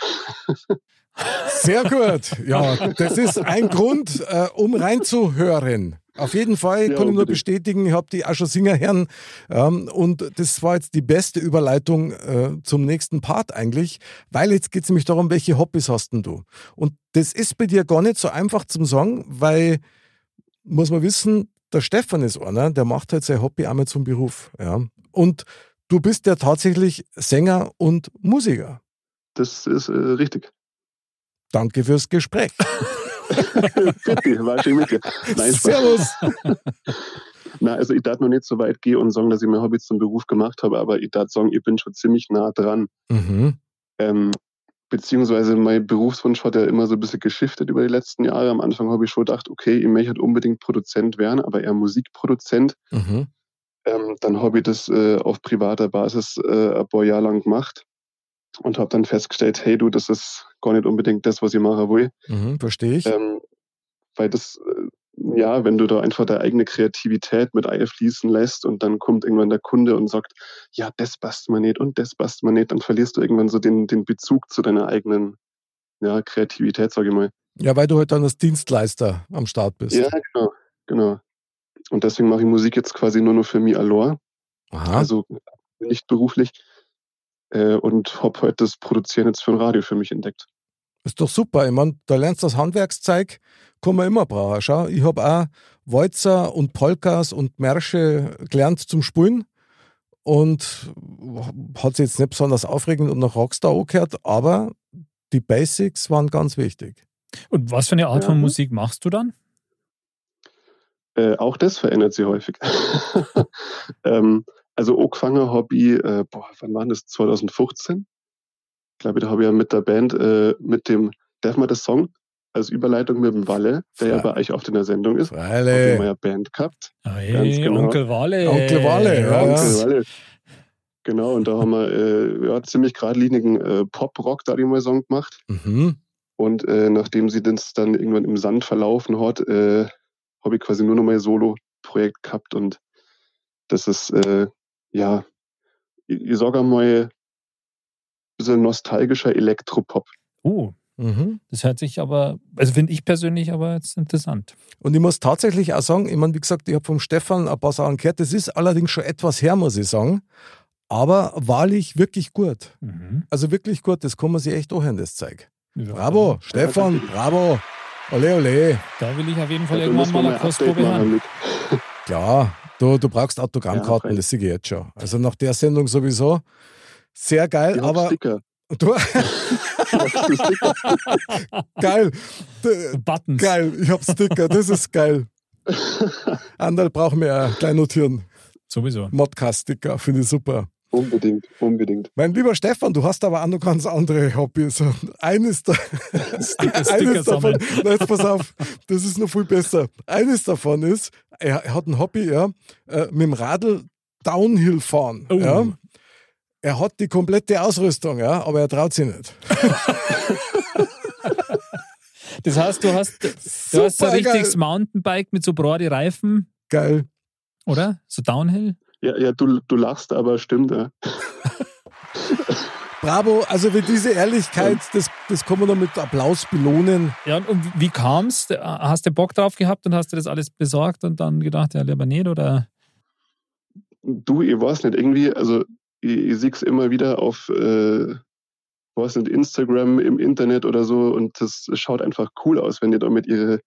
Speaker 2: Sehr gut. Ja, das ist ein Grund, äh, um reinzuhören. Auf jeden Fall
Speaker 5: Ja,
Speaker 2: kann ich nur bestätigen, ich habe die auch schon singen hören. Ähm, und das war jetzt die beste Überleitung äh, zum nächsten Part eigentlich, weil jetzt geht es nämlich darum, welche Hobbys hast denn du? Und das ist bei dir gar nicht so einfach zum Sagen, weil, muss man wissen, der Stefan ist einer, der macht halt sein Hobby einmal zum Beruf. Ja. Und du bist ja tatsächlich Sänger und Musiker.
Speaker 5: Das ist äh, richtig.
Speaker 2: Danke fürs Gespräch.
Speaker 5: Bitte, war schön mit dir. Nein.
Speaker 2: Servus.
Speaker 5: Na, also ich darf noch nicht so weit gehen und sagen, dass ich mein Hobby zum Beruf gemacht habe, aber ich darf sagen, ich bin schon ziemlich nah dran.
Speaker 2: Mhm.
Speaker 5: Ähm, beziehungsweise mein Berufswunsch hat ja immer so ein bisschen geschiftet über die letzten Jahre. Am Anfang habe ich schon gedacht, okay, ich möchte halt unbedingt Produzent werden, aber eher Musikproduzent.
Speaker 2: Mhm.
Speaker 5: Ähm, dann habe ich das äh, auf privater Basis äh, ein paar Jahre lang gemacht und habe dann festgestellt, hey du, das ist gar nicht unbedingt das, was ich machen will.
Speaker 2: Mhm, verstehe ich.
Speaker 5: Ähm, weil das, äh, ja, wenn du da einfach deine eigene Kreativität mit einfließen lässt und dann kommt irgendwann der Kunde und sagt, ja, das passt mir nicht und das passt mir nicht, dann verlierst du irgendwann so den, den Bezug zu deiner eigenen ja, Kreativität, sage ich mal.
Speaker 2: Ja, weil du halt dann als Dienstleister am Start bist.
Speaker 5: Ja, genau, genau. Und deswegen mache ich Musik jetzt quasi nur noch für mich allein,
Speaker 2: Aha.
Speaker 5: also nicht beruflich. Äh, und habe heute das Produzieren jetzt für ein Radio für mich entdeckt.
Speaker 2: ist doch super. Ich meine, da lernst du das Handwerkszeug, kann man immer brauchen. Schau, ich habe auch Walzer und Polkas und Märsche gelernt zum Spielen und hat sich jetzt nicht besonders aufregend und nach Rockstar angehört, aber die Basics waren ganz wichtig.
Speaker 1: Und was für eine Art
Speaker 5: Ja.
Speaker 1: von Musik machst du dann?
Speaker 5: Äh, auch das verändert sich häufig. ähm, also angefangen habe ich, äh, boah, wann war das? 2015? Ich glaube, da habe ich ja mit der Band, äh, mit dem, darf man das Song als Überleitung mit dem Walle, der ja
Speaker 2: Ja.
Speaker 5: bei euch oft in der Sendung ist, haben wir ja Band gehabt.
Speaker 1: Hey,
Speaker 5: Ganz genau.
Speaker 1: Onkel Walle.
Speaker 2: Onkel Walle, ja,
Speaker 5: Onkel
Speaker 2: ja.
Speaker 5: Walle. Genau, und da haben wir äh, ja, ziemlich geradlinigen äh, Pop-Rock, da die mal Song gemacht.
Speaker 2: Mhm.
Speaker 5: Und äh, nachdem sie das dann irgendwann im Sand verlaufen hat, äh, habe ich quasi nur noch mein Solo-Projekt gehabt und das ist, äh, ja, ich, ich sage einmal, ein bisschen nostalgischer Elektropop.
Speaker 1: Oh,
Speaker 2: Mhm.
Speaker 1: das hört sich aber, also finde ich persönlich aber jetzt interessant.
Speaker 2: Und ich muss tatsächlich auch sagen, ich meine, wie gesagt, ich habe vom Stefan ein paar Sachen gehört, das ist allerdings schon etwas her, muss ich sagen, aber wahrlich wirklich gut.
Speaker 1: Mhm.
Speaker 2: Also wirklich gut, das kann man sich echt anhören, das Zeug.
Speaker 1: Ja,
Speaker 2: Bravo, Stefan, bravo. Ole, ole.
Speaker 1: Da will ich auf jeden Fall
Speaker 5: Also
Speaker 1: irgendwann mal eine Kostprobe haben.
Speaker 2: Klar, du, du brauchst Autogrammkarten,
Speaker 5: Ja,
Speaker 2: das sehe ich jetzt schon. Also nach der Sendung sowieso. Sehr geil, aber
Speaker 5: Sticker.
Speaker 2: du, geil.
Speaker 1: Buttons.
Speaker 2: Geil, ich hab Sticker, das ist geil. Anderl brauchen wir ja gleich notieren.
Speaker 1: Sowieso.
Speaker 2: Modcast-Sticker, finde ich super.
Speaker 5: Unbedingt, unbedingt.
Speaker 2: Mein lieber Stefan, du hast aber auch noch ganz andere Hobbys. Eines, da,
Speaker 1: Sticker
Speaker 2: eines davon, jetzt pass auf, das ist noch viel besser. Eines davon ist, er, er hat ein Hobby, ja, äh, mit dem Radl Downhill fahren.
Speaker 1: Oh.
Speaker 2: Ja. Er hat die komplette Ausrüstung, ja, aber er traut sich nicht.
Speaker 1: Das heißt, du hast, du hast so ein
Speaker 2: Super
Speaker 1: richtiges
Speaker 2: geil.
Speaker 1: Mountainbike mit so breite Reifen,
Speaker 2: Geil.
Speaker 1: oder? So Downhill.
Speaker 5: Ja, ja du, du lachst, aber stimmt, ja.
Speaker 2: Bravo, also für diese Ehrlichkeit, das, das kann man noch mit Applaus belohnen.
Speaker 1: Ja, und, wie kam's? Hast du Bock drauf gehabt und hast du das alles besorgt und dann gedacht, ja, lieber nicht, oder?
Speaker 5: Du, ich weiß nicht, irgendwie, also ich, ich sehe es immer wieder auf, äh, weiß nicht, Instagram, im Internet oder so und das schaut einfach cool aus, wenn die da mit ihre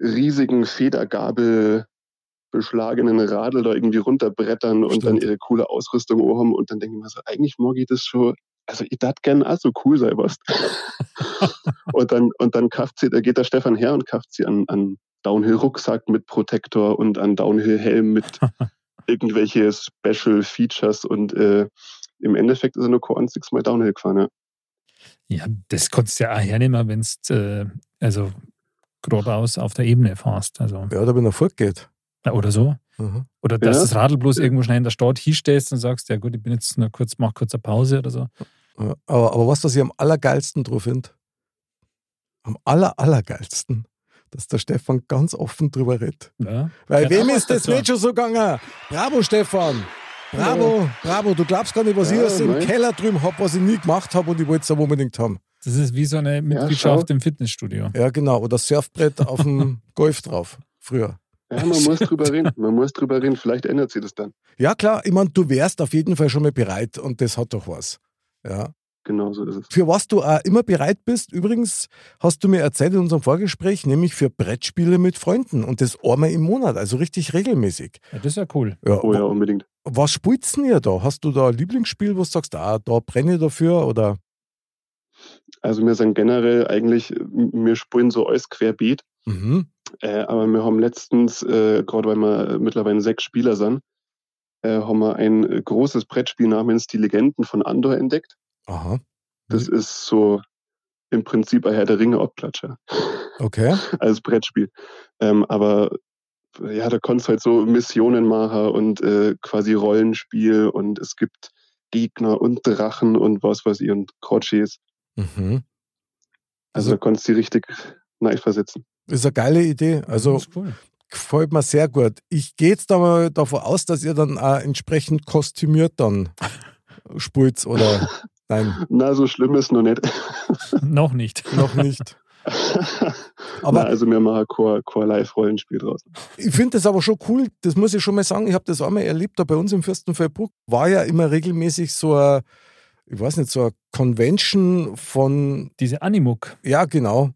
Speaker 5: riesigen Federgabel beschlagenen Radl da irgendwie runterbrettern und dann ihre coole Ausrüstung haben und dann denke ich mir so, eigentlich mag ich das schon, also ich darf gerne auch so cool sein, was. und dann, und dann kauft sie, da geht der Stefan her und kauft sie an, an Downhill-Rucksack mit Protektor und an Downhill-Helm mit irgendwelche Special Features und äh, im Endeffekt ist er nur kein einziges Mal Downhill gefahren, ja.
Speaker 1: Ja, das konntest du ja auch hernehmen, wenn du äh, also geradeaus auf der Ebene fährst. Also,
Speaker 2: Ja, oder wenn er fortgeht.
Speaker 1: Oder so.
Speaker 2: Mhm.
Speaker 1: Oder dass
Speaker 5: Ja.
Speaker 1: das Radl bloß irgendwo schnell in der Stadt hinstellst und sagst, ja gut, ich bin jetzt nur kurz, mach kurz eine Pause oder so.
Speaker 2: Ja, aber, aber was, was ich am allergeilsten drauf finde, am aller, allergeilsten, dass der Stefan ganz offen drüber redet.
Speaker 1: Ja.
Speaker 2: Weil
Speaker 1: Ja,
Speaker 2: wem ist das
Speaker 1: dazu.
Speaker 2: nicht schon so gegangen? Bravo, Stefan! Bravo, bravo. Du glaubst gar nicht, was ich im
Speaker 5: nein.
Speaker 2: Keller drüben habe, was ich nie gemacht habe und ich wollte es aber unbedingt haben.
Speaker 1: Das ist wie so eine Mitgliedschaft im Fitnessstudio.
Speaker 2: Ja, genau. Oder Surfbrett auf dem Golf drauf. Früher.
Speaker 5: Ja, man muss drüber reden. Man muss drüber reden. Vielleicht ändert sich das dann.
Speaker 2: Ja, klar. Ich meine, du wärst auf jeden Fall schon mal bereit und das hat doch was. Ja.
Speaker 5: Genau so ist es.
Speaker 2: Für was du auch immer bereit bist, übrigens, hast du mir erzählt in unserem Vorgespräch, nämlich für Brettspiele mit Freunden und das einmal im Monat, also richtig regelmäßig.
Speaker 1: Ja, das ist ja cool.
Speaker 2: Ja,
Speaker 5: Oh ja, unbedingt.
Speaker 2: Was spielst denn ihr da? Hast du da ein Lieblingsspiel, wo du sagst, ah, da brenne ich dafür oder?
Speaker 5: Also wir sind generell eigentlich, wir spielen so alles querbeet.
Speaker 2: Mhm.
Speaker 5: Äh, aber wir haben letztens, äh, gerade weil wir mittlerweile sechs Spieler sind, äh, haben wir ein äh, großes Brettspiel namens Die Legenden von Andor entdeckt.
Speaker 2: Aha.
Speaker 5: Das ist so im Prinzip ein Herr der Ringe Abklatscher
Speaker 2: Okay.
Speaker 5: als Brettspiel. Ähm, aber ja, da konntest du halt so Missionen machen und äh, quasi Rollenspiel und es gibt Gegner und Drachen und was weiß ich und Crotchies.
Speaker 2: Mhm.
Speaker 5: Also da konntest du die richtig neu versetzen.
Speaker 2: Ist eine geile Idee. Also
Speaker 1: das ist cool.
Speaker 2: gefällt mir sehr gut. Ich gehe jetzt aber davon aus, dass ihr dann auch entsprechend kostümiert dann spielt oder nein,
Speaker 5: Na, so schlimm ist noch nicht.
Speaker 1: Noch nicht.
Speaker 2: noch nicht.
Speaker 5: Aber
Speaker 2: Aber
Speaker 5: Na, also wir machen kein, kein Live-Rollenspiel draus.
Speaker 2: ich finde das aber schon cool, das muss ich schon mal sagen, ich habe das einmal erlebt, da bei uns im Fürstenfeldbruck war ja immer regelmäßig so ein, ich weiß nicht, so eine Convention von,
Speaker 1: Diese Animuk.
Speaker 2: ja genau,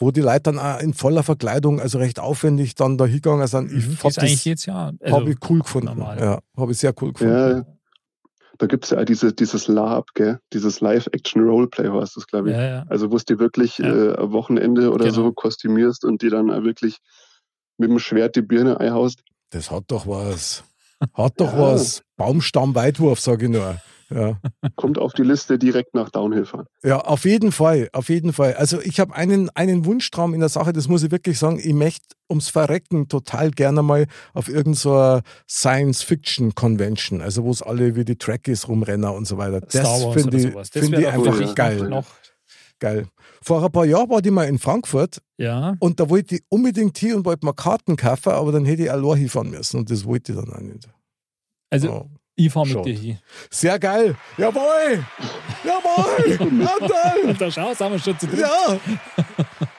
Speaker 2: wo die Leute dann auch in voller Verkleidung, also recht aufwendig dann da hingegangen sind. Ich
Speaker 1: Mhm, die
Speaker 2: habe
Speaker 1: ist eigentlich
Speaker 2: das
Speaker 1: jedes Jahr. Also,
Speaker 2: hab ich cool gefunden.
Speaker 1: normal.
Speaker 2: Ja, habe ich sehr cool gefunden.
Speaker 5: Ja, da gibt es ja auch diese, dieses LARP, gell? dieses Live-Action-Roleplay heißt das, glaube ich.
Speaker 1: ja, ja.
Speaker 5: Also wo es dir wirklich
Speaker 1: Ja.
Speaker 5: äh, am Wochenende oder
Speaker 1: Genau.
Speaker 5: so kostümierst und dir dann auch wirklich mit dem Schwert die Birne einhaust.
Speaker 2: Das hat doch was. Hat doch
Speaker 5: Ja.
Speaker 2: was. Baumstammweitwurf, sage ich nur. Ja.
Speaker 5: Kommt auf die Liste direkt nach Downhill fahren.
Speaker 2: ja, auf jeden Fall, auf jeden Fall. Also ich habe einen, einen Wunschtraum in der Sache, das muss ich wirklich sagen. Ich möchte ums Verrecken total gerne mal auf irgendeiner so Science-Fiction-Convention, also wo es alle wie die Trekkies rumrennen und so weiter. Das
Speaker 1: Star Wars
Speaker 2: finde
Speaker 1: oder
Speaker 2: ich,
Speaker 1: sowas. Das
Speaker 2: find ich einfach
Speaker 5: wirklich
Speaker 2: geil.
Speaker 1: Noch,
Speaker 2: geil. Vor ein paar Jahren war ich mal in Frankfurt
Speaker 1: ja,
Speaker 2: und da wollte ich unbedingt hin und wollte mal Karten kaufen, aber dann hätte ich allein hinfahren müssen und das wollte ich dann auch nicht.
Speaker 1: also
Speaker 2: Oh.
Speaker 1: Ich fahre mit dir hin.
Speaker 2: Sehr geil. Jawohl. Jawohl. Anteil.
Speaker 1: Da schau, sind wir schon zu dritt.
Speaker 2: Ja.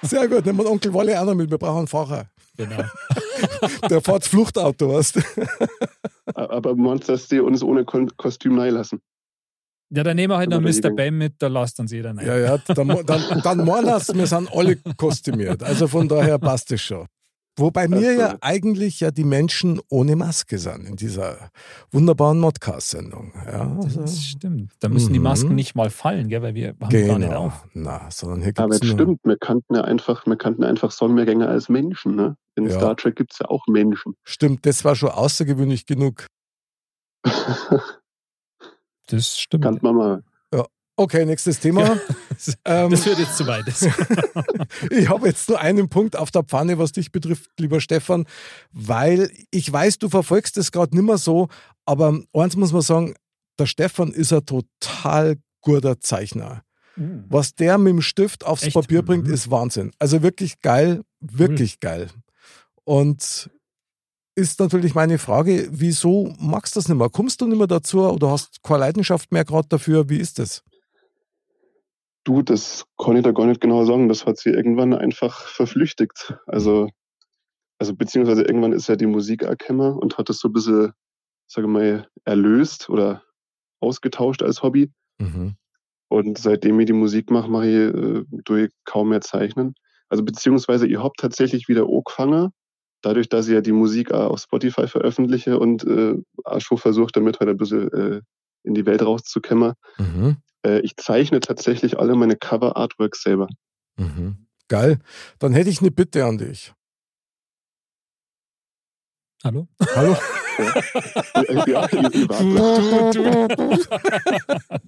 Speaker 2: Sehr gut. Nehmen wir den Onkel Walle auch noch mit. Wir brauchen einen Fahrer.
Speaker 1: Genau.
Speaker 2: Der fährt das Fluchtauto, weißt du?
Speaker 5: Aber meinst du, dass die uns ohne Kostüm lassen?
Speaker 1: Ja, dann nehmen wir halt noch Mr. Bam mit, da lasst uns jeder rein.
Speaker 2: Ja, ja. Dann, dann, dann meinen wir sind alle kostümiert. Also von daher passt es schon. Wobei mir ja eigentlich ja die Menschen ohne Maske sind in dieser wunderbaren Modcast-Sendung. Ja, also,
Speaker 1: Das stimmt. Da müssen die
Speaker 2: Mhm.
Speaker 1: Masken nicht mal fallen, gell, weil wir haben gar nicht
Speaker 2: genau.
Speaker 1: auf.
Speaker 2: Na, sondern hier
Speaker 5: Aber es stimmt, wir kannten ja einfach, wir kannten einfach Songmehrgänger als Menschen. Ne? In
Speaker 2: Ja.
Speaker 5: Star Trek gibt es ja auch Menschen.
Speaker 2: Stimmt, das war schon außergewöhnlich genug.
Speaker 1: Das stimmt.
Speaker 5: Kannte man mal.
Speaker 2: Okay, nächstes Thema. ähm,
Speaker 1: Das führt jetzt zu weit.
Speaker 2: Ich habe jetzt nur einen Punkt auf der Pfanne, was dich betrifft, lieber Stefan, weil ich weiß, du verfolgst das gerade nicht mehr so, aber eins muss man sagen, der Stefan ist ein total guter Zeichner. Was der mit dem Stift aufs
Speaker 1: Echt?
Speaker 2: Papier bringt,
Speaker 1: Mhm.
Speaker 2: ist Wahnsinn. Also wirklich geil, wirklich geil. Und ist natürlich meine Frage, wieso magst du das nicht mehr? Kommst du nicht mehr dazu oder hast keine Leidenschaft mehr gerade dafür? Wie ist das?
Speaker 5: Du, das kann ich da gar nicht genau sagen. Das hat sie irgendwann einfach verflüchtigt. Also, also beziehungsweise irgendwann ist ja die Musik erkennbar und hat es so ein bisschen sage mal, erlöst oder ausgetauscht als Hobby.
Speaker 2: Mhm.
Speaker 5: Und seitdem ich die Musik mache, mache ich äh, durch kaum mehr Zeichnen. Also beziehungsweise ich habe tatsächlich wieder angefangen, dadurch, dass ich ja die Musik auch auf Spotify veröffentliche und äh, auch schon versuche, damit halt ein bisschen äh, in die Welt rauszukämmen.
Speaker 2: Mhm.
Speaker 5: Äh, ich zeichne tatsächlich alle meine Cover-Artworks selber.
Speaker 2: Mhm. Geil. Dann hätte ich eine Bitte an dich.
Speaker 1: Hallo?
Speaker 2: Hallo?
Speaker 5: ja, ich warte.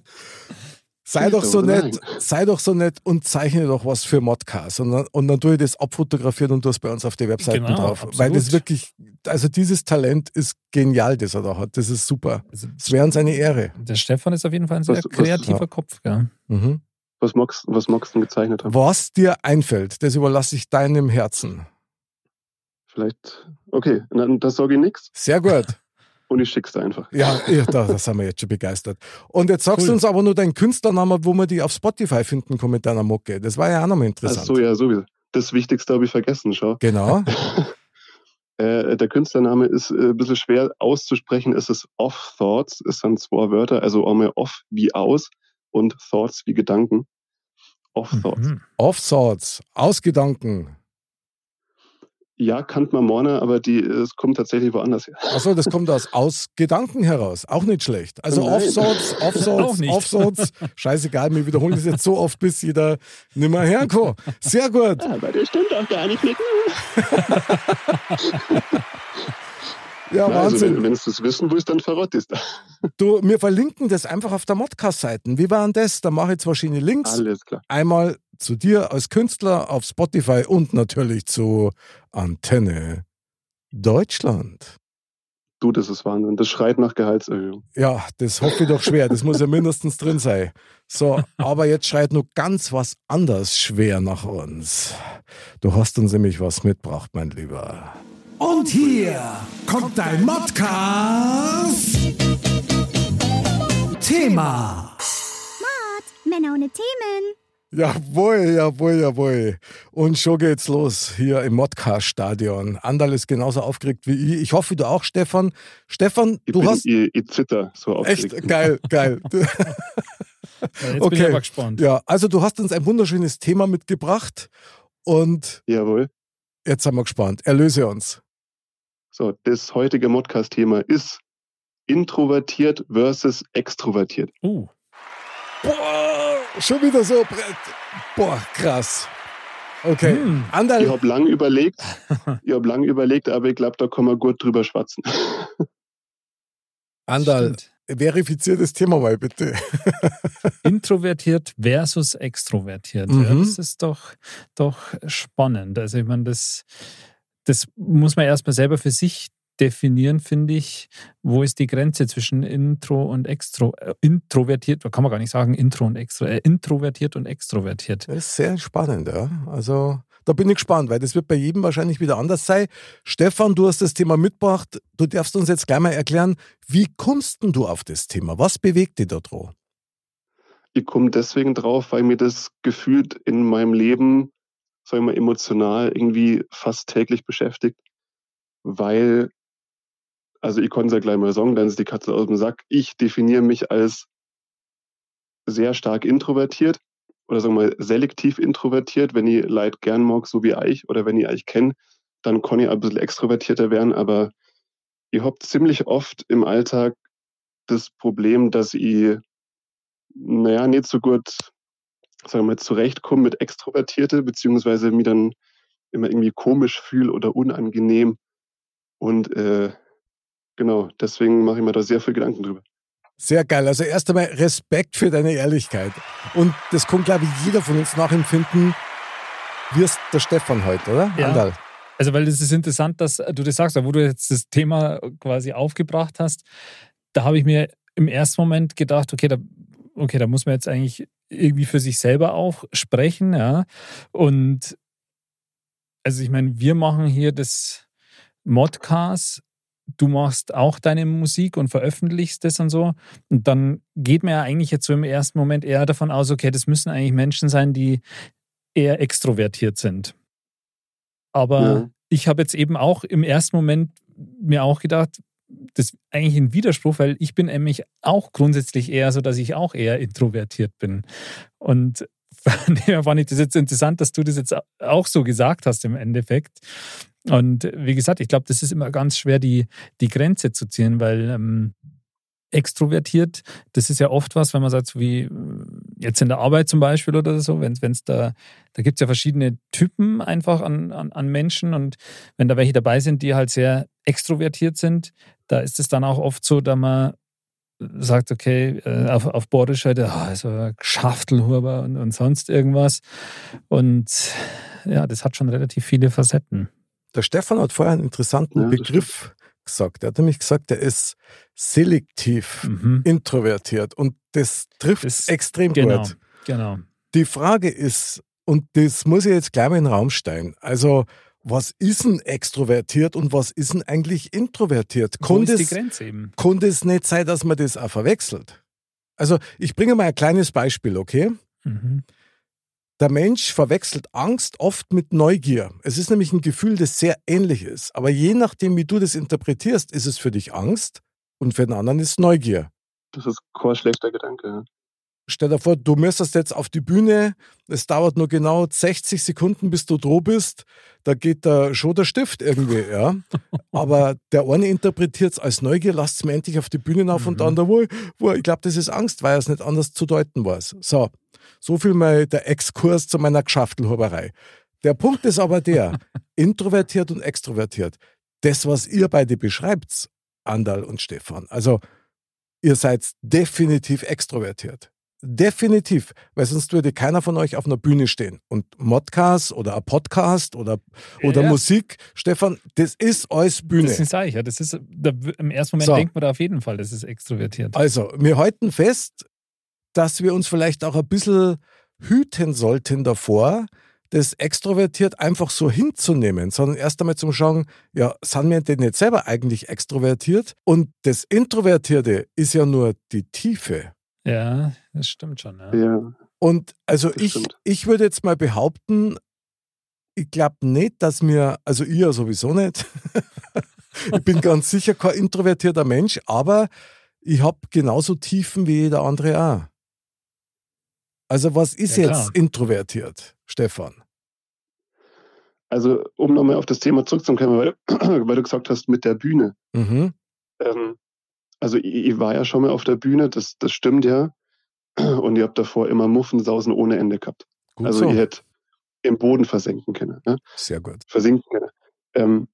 Speaker 2: Sei doch so nett, sei doch so nett und zeichne doch was für Modcast. Und dann, und dann tue ich das abfotografieren und tu es bei uns auf die Webseiten
Speaker 1: Genau,
Speaker 2: drauf.
Speaker 1: absolut.
Speaker 2: Weil das wirklich, also dieses Talent ist genial, das er da hat. Das ist super.
Speaker 1: Also,
Speaker 2: Es wäre uns eine Ehre.
Speaker 1: der Stefan ist auf jeden Fall ein sehr
Speaker 5: Was- was-
Speaker 1: kreativer
Speaker 2: ja.
Speaker 1: Kopf. Gell?
Speaker 2: Mhm.
Speaker 5: Was magst, was magst du denn gezeichnet haben?
Speaker 2: Was dir einfällt, das überlasse ich deinem Herzen.
Speaker 5: Vielleicht, okay, dann das sage ich nichts
Speaker 2: Sehr gut.
Speaker 5: Und ich schick's dir einfach.
Speaker 2: Ja, ja da, da sind wir jetzt schon begeistert. Und jetzt sagst du
Speaker 1: Cool.
Speaker 2: uns aber nur deinen Künstlernamen, wo wir die auf Spotify finden kann mit deiner Mucke. Das war ja auch nochmal
Speaker 5: Ach
Speaker 2: interessant.
Speaker 5: so, ja, sowieso. Das Wichtigste habe ich vergessen, schau.
Speaker 2: Genau.
Speaker 5: Äh, der Künstlername ist äh, ein bisschen schwer auszusprechen. Es ist Off Thoughts, es sind zwei Wörter, also einmal Off wie aus und Thoughts wie Gedanken. Off Thoughts.
Speaker 1: Mhm.
Speaker 2: Off-Sorts, Ausgedanken.
Speaker 5: Ja, kann man morgen, aber die, es kommt tatsächlich woanders her.
Speaker 2: Achso, das kommt aus aus Gedanken heraus. Auch nicht schlecht. Also
Speaker 5: Nein.
Speaker 2: Off-Sorts, Off-Sorts. Off-Sorts. Scheißegal, wir wiederholen das jetzt so oft, bis jeder nimmer herkommt. Sehr gut.
Speaker 5: Ja, bei dir stimmt auch gar nicht.
Speaker 2: Ja,
Speaker 5: Na, also,
Speaker 2: Wahnsinn.
Speaker 5: wenn, wenn du es wissen willst, dann verrott ist
Speaker 2: Du, wir verlinken das einfach auf der Modcast-Seiten. Wie war denn das? Da mache ich zwei verschiedene Links.
Speaker 5: Alles klar.
Speaker 2: Einmal zu dir als Künstler auf Spotify und natürlich zu Antenne Deutschland.
Speaker 5: Du, das ist Wahnsinn. Das schreit nach Gehaltserhöhung.
Speaker 2: Ja, das hoffe ich doch schwer. Das muss ja mindestens drin sein. So, aber jetzt schreit nur ganz was anders schwer nach uns. Du hast uns nämlich was mitgebracht, mein Lieber.
Speaker 4: Und hier kommt dein Modcast. Thema.
Speaker 3: Männer ohne Themen.
Speaker 2: Jawohl, jawohl, jawohl. Und schon geht's los hier im Modcast-Stadion. Andal ist genauso aufgeregt wie ich. Ich hoffe, du auch, Stefan. Stefan,
Speaker 5: Ich,
Speaker 2: du
Speaker 5: bin,
Speaker 2: hast.
Speaker 5: ich, ich zitter so aufgeregt.
Speaker 2: Echt geil, geil.
Speaker 1: Ja, jetzt bin ich
Speaker 2: Okay.
Speaker 1: aber gespannt.
Speaker 2: Ja, also du hast uns ein wunderschönes Thema mitgebracht und
Speaker 5: Jawohl.
Speaker 2: jetzt sind wir gespannt. Erlöse uns.
Speaker 5: So, das heutige Modcast-Thema ist introvertiert versus extrovertiert.
Speaker 1: Uh,
Speaker 2: Boah, schon wieder so. Brett. Boah, krass. Okay,
Speaker 1: Hm.
Speaker 5: Ich
Speaker 2: Andal,
Speaker 5: habe lang überlegt, ich habe lang überlegt, aber ich glaube, da kann man gut drüber schwatzen.
Speaker 2: Andal, verifizier das Thema mal bitte.
Speaker 1: Introvertiert versus extrovertiert. Ja,
Speaker 2: Mhm.
Speaker 1: das ist doch, doch spannend. Also ich meine, das, das muss man erstmal selber für sich definieren, finde ich. Wo ist die Grenze zwischen Intro und Extro, äh, introvertiert, kann man gar nicht sagen, Intro und Extro, äh, introvertiert und extrovertiert.
Speaker 2: Das ist sehr spannend, ja. Also da bin ich gespannt, weil das wird bei jedem wahrscheinlich wieder anders sein. Stefan, du hast das Thema mitgebracht. Du darfst uns jetzt gleich mal erklären, wie kommst denn du auf das Thema? Was bewegt dich da drauf?
Speaker 5: Ich komme deswegen drauf, weil mir das gefühlt in meinem Leben, sag ich mal, emotional irgendwie fast täglich beschäftigt. Weil, also ich konnte es ja gleich mal sagen, dann ist die Katze aus dem Sack. Ich definiere mich als sehr stark introvertiert oder sagen wir mal selektiv introvertiert, wenn ich Leid gern mag, so wie euch, oder wenn ich euch kenne, dann kann ich ein bisschen extrovertierter werden, aber ich habe ziemlich oft im Alltag das Problem, dass ich naja, nicht so gut, sagen wir mal, zurechtkomme mit Extrovertierte, beziehungsweise mich dann immer irgendwie komisch fühle oder unangenehm. Und äh, genau, deswegen mache ich mir da sehr viel Gedanken drüber.
Speaker 2: Sehr geil. Also erst einmal Respekt für deine Ehrlichkeit. Und das kann, glaube ich, jeder von uns nachempfinden, es der Stefan heute, oder?
Speaker 1: Ja.
Speaker 2: Andal.
Speaker 1: Also, weil es ist interessant, dass du das sagst, wo du jetzt das Thema quasi aufgebracht hast, da habe ich mir im ersten Moment gedacht, okay, da, okay, da muss man jetzt eigentlich irgendwie für sich selber auch sprechen, ja. Und also ich meine, wir machen hier das Modcast, du machst auch deine Musik und veröffentlichst das und so. Und dann geht man ja eigentlich jetzt so im ersten Moment eher davon aus, okay, das müssen eigentlich Menschen sein, die eher extrovertiert sind. Aber
Speaker 5: Ja.
Speaker 1: ich habe jetzt eben auch im ersten Moment mir auch gedacht, das ist eigentlich ein Widerspruch, weil ich bin nämlich auch grundsätzlich eher so, dass ich auch eher introvertiert bin. Und fand ich das jetzt interessant, dass du das jetzt auch so gesagt hast im Endeffekt. Und wie gesagt, ich glaube, das ist immer ganz schwer, die, die Grenze zu ziehen, weil ähm, extrovertiert, das ist ja oft was, wenn man sagt, so wie äh, jetzt in der Arbeit zum Beispiel oder so, wenn es da, da gibt es ja verschiedene Typen einfach an, an, an Menschen und wenn da welche dabei sind, die halt sehr extrovertiert sind, da ist es dann auch oft so, dass man sagt, okay, äh, auf, auf Bordisch halt, oh, also Schaftelhuber und, und sonst irgendwas. Und ja, das hat schon relativ viele Facetten.
Speaker 2: Der Stefan hat vorher einen interessanten ja, Begriff gesagt. Er hat nämlich gesagt, er ist selektiv mhm. introvertiert und das trifft es extrem
Speaker 1: genau,
Speaker 2: gut.
Speaker 1: Genau.
Speaker 2: Die Frage ist, und das muss ich jetzt gleich mal in den Raum stellen, also was ist ein extrovertiert und was ist ein eigentlich introvertiert?
Speaker 1: Wo ist die Grenze eben?
Speaker 2: Konnte es nicht sein, dass man das auch verwechselt? Also ich bringe mal ein kleines Beispiel, okay? Mhm. Der Mensch verwechselt Angst oft mit Neugier. Es ist nämlich ein Gefühl, das sehr ähnlich ist. Aber je nachdem, wie du das interpretierst, ist es für dich Angst und für den anderen ist Neugier.
Speaker 5: Das ist kein schlechter Gedanke.
Speaker 2: Stell dir vor, du müsstest jetzt auf die Bühne, es dauert nur genau 60 Sekunden, bis du droh bist. Da geht da schon der Stift irgendwie, ja. Aber der eine interpretiert es als Neugier, lasst es mir endlich auf die Bühne auf mhm. und der andere, wo, wo ich glaube, das ist Angst, weil es nicht anders zu deuten weiß. So, so viel mal der Exkurs zu meiner Geschäftelhuberei. Der Punkt ist aber der, introvertiert und extrovertiert. Das, was ihr beide beschreibt, Andal und Stefan, also ihr seid definitiv extrovertiert. Definitiv, weil sonst würde keiner von euch auf einer Bühne stehen. Und Modcast oder ein Podcast oder, oder ja, Musik, Stefan, das ist alles Bühne.
Speaker 1: Das sage ich ja. Das ist, da, Im ersten Moment so. denkt man da auf jeden Fall, das ist extrovertiert.
Speaker 2: Also, wir halten fest, dass wir uns vielleicht auch ein bisschen hüten sollten davor, das extrovertiert einfach so hinzunehmen, sondern erst einmal zum Schauen, ja, sind wir denn jetzt selber eigentlich extrovertiert? Und das Introvertierte ist ja nur die Tiefe.
Speaker 1: Ja, das stimmt schon. Ja.
Speaker 5: ja
Speaker 2: und also ich, ich würde jetzt mal behaupten, ich glaube nicht, dass mir, also ihr sowieso nicht, ich bin ganz sicher kein introvertierter Mensch, aber ich habe genauso Tiefen wie jeder andere auch. Also was ist ja, jetzt introvertiert, Stefan?
Speaker 5: Also um nochmal auf das Thema zurückzukommen, weil, weil, du gesagt hast mit der Bühne. Mhm. Ähm, also ich, ich, war ja schon mal auf der Bühne, das, das stimmt ja. Und ihr habt davor immer Muffensausen ohne Ende gehabt. Gut also so. ihr hättet im Boden versenken können. Ne?
Speaker 2: Sehr gut.
Speaker 5: Versinken können. Ähm,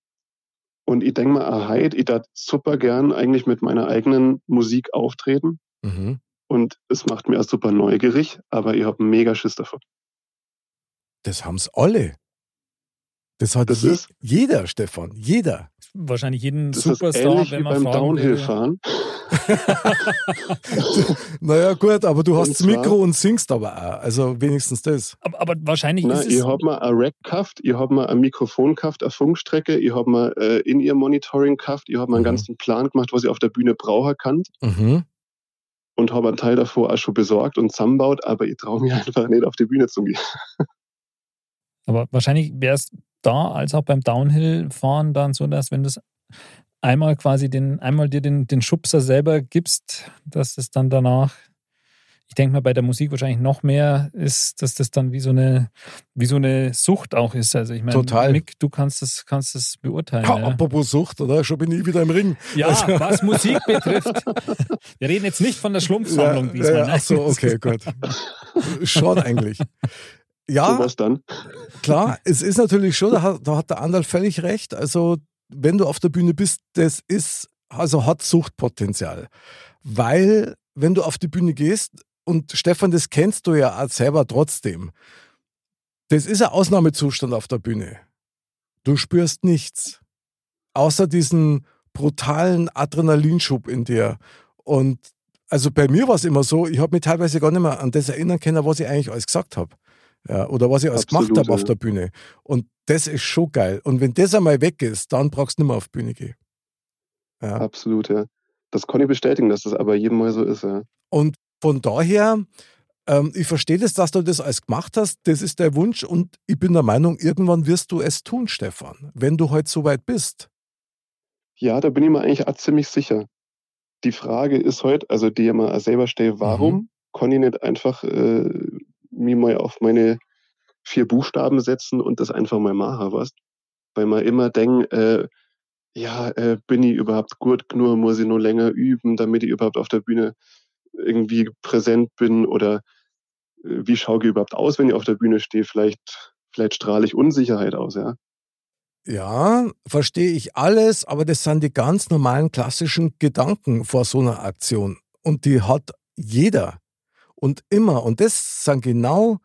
Speaker 5: und ich denke mal, Aheid, ich darf super gern eigentlich mit meiner eigenen Musik auftreten. Mhm. Und es macht mir auch super neugierig, aber ich habe mega Schiss davon.
Speaker 2: Das haben's alle. Das hat das je, ist, jeder, Stefan, jeder.
Speaker 1: Wahrscheinlich jeden
Speaker 5: das
Speaker 1: Superstar,
Speaker 5: ist wenn man beim Downhill fahren.
Speaker 2: naja, gut, aber du hast das Mikro und singst aber auch. Also wenigstens das.
Speaker 1: Aber, aber wahrscheinlich
Speaker 5: Na,
Speaker 1: ist es.
Speaker 5: Ihr habt mal ein Rack gehabt, ihr habt mal ein Mikrofon gehabt, eine Funkstrecke, ihr habt mal äh, in ihr Monitoring gehabt, ihr habt mal einen mhm. ganzen Plan gemacht, was ihr auf der Bühne brauchen kann. Mhm. Und habe einen Teil davor auch schon besorgt und zusammenbaut, aber ich traue mich einfach nicht auf die Bühne zu gehen.
Speaker 1: Aber wahrscheinlich wäre es da als auch beim Downhill-Fahren dann so, dass wenn du einmal quasi den, einmal dir den, den Schubser selber gibst, dass es dann danach, ich denke mal bei der Musik wahrscheinlich noch mehr ist, dass das dann wie so eine, wie so eine Sucht auch ist. Also ich meine,
Speaker 2: Total.
Speaker 1: Mick, du kannst das, kannst das beurteilen.
Speaker 2: Ha, ja. Apropos Sucht, oder? Schon bin ich wieder im Ring.
Speaker 1: Ja, also. was Musik betrifft. Wir reden jetzt nicht von der Schlumpfsammlung ja, diesmal. Ja,
Speaker 2: ach so, okay, gut. Schon eigentlich. Ja,
Speaker 5: so was dann.
Speaker 2: klar, es ist natürlich schon, da hat, da hat der Andal völlig recht. Also, wenn du auf der Bühne bist, das ist, also hat Suchtpotenzial. Weil, wenn du auf die Bühne gehst, und Stefan, das kennst du ja auch selber trotzdem, das ist ein Ausnahmezustand auf der Bühne. Du spürst nichts. Außer diesen brutalen Adrenalinschub in dir. Und also bei mir war es immer so, ich habe mich teilweise gar nicht mehr an das erinnern können, was ich eigentlich alles gesagt habe ja, oder was ich alles Absolut, gemacht habe auf der Bühne. Und das ist schon geil. Und wenn das einmal weg ist, dann brauchst du nicht mehr auf die Bühne gehen.
Speaker 5: Ja. Absolut, ja. Das kann ich bestätigen, dass das aber jedem Mal so ist, ja.
Speaker 2: Und von daher, ähm, ich verstehe das, dass du das alles gemacht hast. Das ist der Wunsch und ich bin der Meinung, irgendwann wirst du es tun, Stefan, wenn du heute halt so weit bist.
Speaker 5: Ja, da bin ich mir eigentlich auch ziemlich sicher. Die Frage ist heute, also die ich mir selber stelle, warum
Speaker 2: Mhm.
Speaker 5: kann ich nicht einfach äh, mich mal auf meine vier Buchstaben setzen und das einfach mal machen, was? Weil man immer denkt, äh, ja, äh, bin ich überhaupt gut genug, muss ich nur länger üben, damit ich überhaupt auf der Bühne irgendwie präsent bin oder äh, wie schaue ich überhaupt aus, wenn ich auf der Bühne stehe? Vielleicht, vielleicht strahle ich Unsicherheit aus, ja.
Speaker 2: Ja, verstehe ich alles, aber das sind die ganz normalen klassischen Gedanken vor so einer Aktion. Und die hat jeder. Und immer. Und das sind genau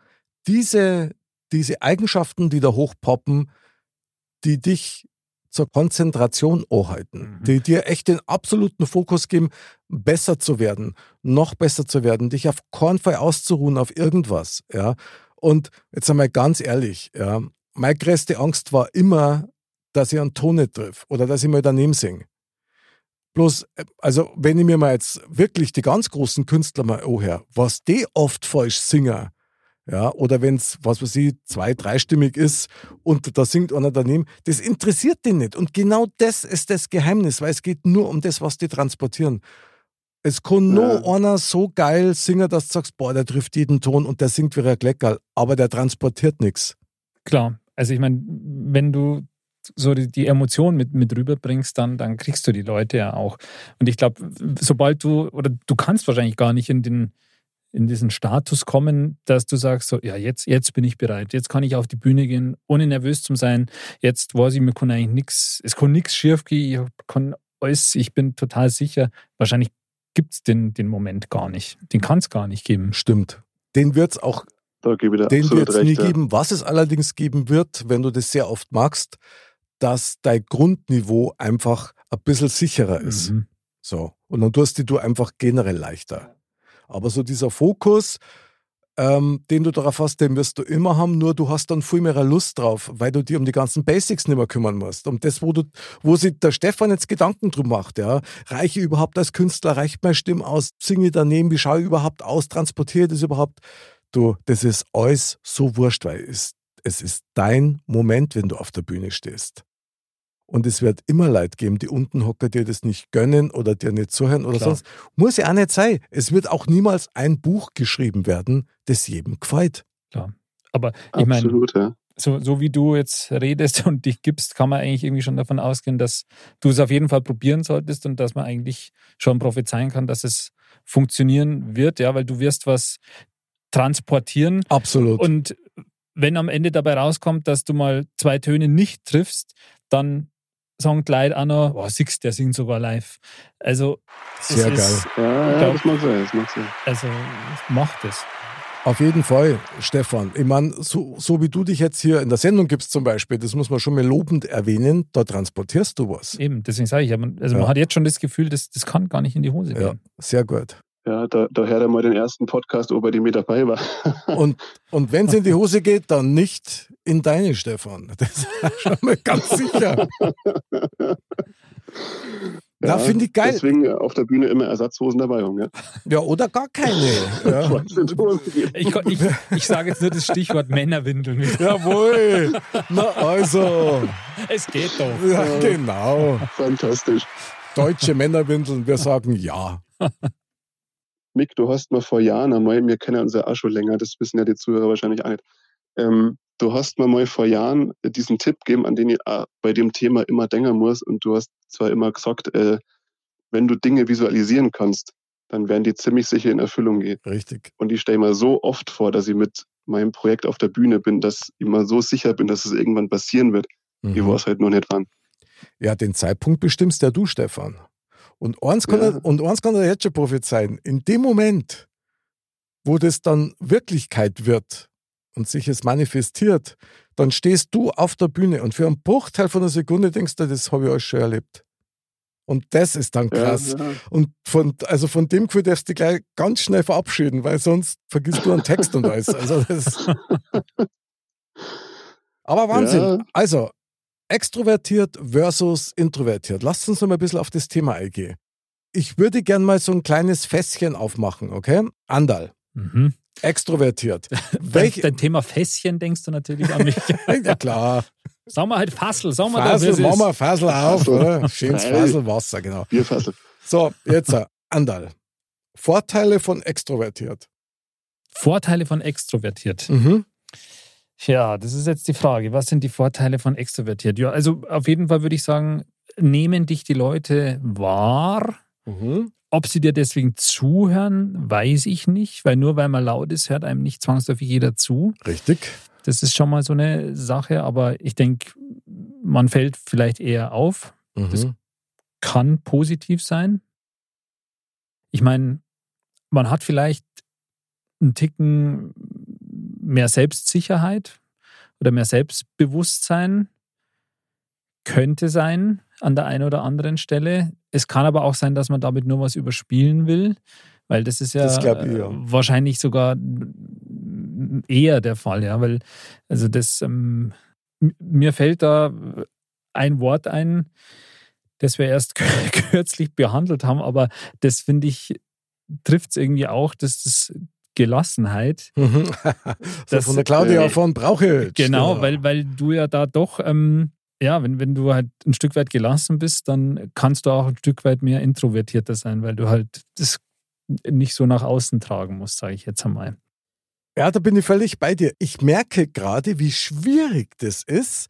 Speaker 2: diese, diese Eigenschaften, die da hochpoppen, die dich zur Konzentration anhalten,
Speaker 1: Mhm.
Speaker 2: die dir echt den absoluten Fokus geben, besser zu werden, noch besser zu werden, dich auf keinen Fall auszuruhen auf irgendwas, ja. Und jetzt einmal ganz ehrlich, ja, meine größte Angst war immer, dass ich einen Ton nicht triff oder dass ich mal daneben singe. Bloß, äh, also wenn ich mir mal jetzt wirklich die ganz großen Künstler mal anhöre, was die oft falsch singen, ja, oder wenn es, was weiß ich, zwei-, dreistimmig ist und da singt einer daneben, das interessiert den nicht. Und genau das ist das Geheimnis, weil es geht nur um das, was die transportieren. Es kann nur
Speaker 5: Ja.
Speaker 2: einer so geil singen, dass du sagst, boah, der trifft jeden Ton und der singt wie ein Gleckerl, aber der transportiert nichts.
Speaker 1: Klar. Also ich meine, wenn du so die, die Emotion mit, mit rüberbringst, dann, dann kriegst du die Leute ja auch. Und ich glaube, sobald du, oder du kannst wahrscheinlich gar nicht in den in diesen Status kommen, dass du sagst, so, ja, jetzt, jetzt bin ich bereit, jetzt kann ich auf die Bühne gehen, ohne nervös zu sein. Jetzt weiß ich, mir kann eigentlich nichts, es kann nichts schief gehen, ich kann alles, ich bin total sicher. Wahrscheinlich gibt es den, den Moment gar nicht. Den kann es gar nicht geben.
Speaker 2: Stimmt. Den wird es auch
Speaker 5: Da gebe ich dir
Speaker 2: Den wird es nie
Speaker 5: ja.
Speaker 2: geben. Was es allerdings geben wird, wenn du das sehr oft magst, dass dein Grundniveau einfach ein bisschen sicherer ist.
Speaker 1: Mhm.
Speaker 2: So. Und dann tust du einfach generell leichter. Aber so dieser Fokus, ähm, den du darauf hast, den wirst du immer haben, nur du hast dann viel mehr Lust drauf, weil du dir um die ganzen Basics nicht mehr kümmern musst. Um das, wo du, wo sich der Stefan jetzt Gedanken drum macht, ja. Reiche ich überhaupt als Künstler, reicht meine Stimme aus, singe ich daneben, wie schaue ich überhaupt aus, transportiere das überhaupt? Du, das ist alles so wurscht, weil es, es ist dein Moment, wenn du auf der Bühne stehst. Und es wird immer Leid geben, die unten hocker dir das nicht gönnen oder dir nicht zuhören oder
Speaker 1: Klar.
Speaker 2: sonst. Muss ja auch nicht sein. Es wird auch niemals ein Buch geschrieben werden, das jedem gefällt.
Speaker 1: Aber ich meine,
Speaker 5: Absolut, ja.
Speaker 1: so, so wie du jetzt redest und dich gibst, kann man eigentlich irgendwie schon davon ausgehen, dass du es auf jeden Fall probieren solltest und dass man eigentlich schon prophezeien kann, dass es funktionieren wird, ja, weil du wirst was transportieren
Speaker 2: Absolut.
Speaker 1: und wenn am Ende dabei rauskommt, dass du mal zwei Töne nicht triffst, dann sagen die Leute auch noch, oh, siehst, der singt sogar live. Also,
Speaker 2: Sehr geil.
Speaker 1: ist-
Speaker 5: Ja, ja,
Speaker 1: glaub-
Speaker 5: das mag sein, das mag sein.
Speaker 1: Also, macht es.
Speaker 2: Auf jeden Fall, Stefan. Ich meine, so, so wie du dich jetzt hier in der Sendung gibst zum Beispiel, das muss man schon mal lobend erwähnen, da transportierst du was.
Speaker 1: Eben, deswegen sage ich, ja, man- also
Speaker 2: Ja.
Speaker 1: man hat jetzt schon das Gefühl, das, das kann gar nicht in die Hose
Speaker 2: Ja,
Speaker 1: gehen.
Speaker 2: sehr gut.
Speaker 5: Ja, da, da hört er mal den ersten Podcast, ob er die mit dabei war.
Speaker 2: Und, und wenn es in die Hose geht, dann nicht in deine, Stefan. Das ist schon mal ganz sicher. Na, finde ich geil.
Speaker 5: Deswegen auf der Bühne immer Ersatzhosen dabei haben. Ja?
Speaker 2: Ja, oder gar keine. Ja.
Speaker 1: Ich, ich, ich sage jetzt nur das Stichwort Männerwindeln.
Speaker 2: Jawohl. Na also.
Speaker 1: Es geht doch.
Speaker 2: Ja, genau.
Speaker 5: Fantastisch.
Speaker 2: Deutsche Männerwindeln, wir sagen ja.
Speaker 5: Mick, du hast mal vor Jahren einmal, wir kennen ja auch schon länger, das wissen ja die Zuhörer wahrscheinlich auch nicht. Ähm, du hast mir mal vor Jahren diesen Tipp gegeben, an den ich auch bei dem Thema immer denken muss. Und du hast zwar immer gesagt, äh, wenn du Dinge visualisieren kannst, dann werden die ziemlich sicher in Erfüllung gehen.
Speaker 2: Richtig.
Speaker 5: Und ich stelle mir so oft vor, dass ich mit meinem Projekt auf der Bühne bin, dass ich mir so sicher bin, dass es irgendwann passieren wird. Ich
Speaker 2: Mhm.
Speaker 5: weiß halt noch nicht wann.
Speaker 2: Ja, den Zeitpunkt bestimmst ja du, Stefan. Und eins kann,
Speaker 5: Ja.
Speaker 2: er, und eins kann er jetzt schon prophezeien. In dem Moment, wo das dann Wirklichkeit wird und sich es manifestiert, dann stehst du auf der Bühne und für einen Bruchteil von einer Sekunde denkst du, das habe ich alles schon erlebt. Und das ist dann krass.
Speaker 5: Ja, ja.
Speaker 2: Und von, also von dem Gefühl darfst du dich gleich ganz schnell verabschieden, weil sonst vergisst du einen Text und alles. Also das Aber Wahnsinn.
Speaker 5: Ja.
Speaker 2: Also, extrovertiert versus introvertiert. Lasst uns noch mal ein bisschen auf das Thema eingehen. Ich würde gern mal so ein kleines Fässchen aufmachen, okay? Andal,
Speaker 1: Mhm.
Speaker 2: extrovertiert.
Speaker 1: Dein,
Speaker 2: Welch,
Speaker 1: dein Thema Fässchen denkst du natürlich an mich.
Speaker 2: ja klar.
Speaker 1: Sagen wir halt Fassel, sagen wir
Speaker 2: Fassel, machen wir. Fassel auf,
Speaker 5: Fassel.
Speaker 2: oder? Schönes
Speaker 5: Freilich.
Speaker 2: Fasselwasser, genau.
Speaker 5: Bierfassel.
Speaker 2: So, jetzt äh, Andal. Vorteile von extrovertiert.
Speaker 1: Vorteile von extrovertiert.
Speaker 2: Mhm.
Speaker 1: Ja, das ist jetzt die Frage. Was sind die Vorteile von extrovertiert? Ja, also auf jeden Fall würde ich sagen, nehmen dich die Leute wahr.
Speaker 2: Mhm.
Speaker 1: Ob sie dir deswegen zuhören, weiß ich nicht, weil nur weil man laut ist, hört einem nicht zwangsläufig jeder zu.
Speaker 2: Richtig.
Speaker 1: Das ist schon mal so eine Sache, aber ich denke, man fällt vielleicht eher auf. Das-
Speaker 2: Mhm.
Speaker 1: Kann positiv sein. Ich meine, man hat vielleicht einen Ticken mehr Selbstsicherheit oder mehr Selbstbewusstsein. Könnte sein an der einen oder anderen Stelle. Es kann aber auch sein, dass man damit nur was überspielen will, weil das ist ja,
Speaker 2: Das ich, ja.
Speaker 1: äh, wahrscheinlich sogar eher der Fall, ja, weil also das ähm, mir fällt da ein Wort ein, das wir erst kürzlich behandelt haben, aber das finde ich trifft es irgendwie auch, dass das Gelassenheit.
Speaker 2: Mhm. so
Speaker 1: Das-
Speaker 2: von der Claudia
Speaker 5: äh,
Speaker 2: von Brauche.
Speaker 1: Genau, weil, weil du ja da doch, ähm, ja, wenn, wenn du halt ein Stück weit gelassen bist, dann kannst du auch ein Stück weit mehr introvertierter sein, weil du halt das nicht so nach außen tragen musst, sage ich jetzt einmal.
Speaker 2: Ja, da bin ich völlig bei dir. Ich merke gerade, wie schwierig das ist,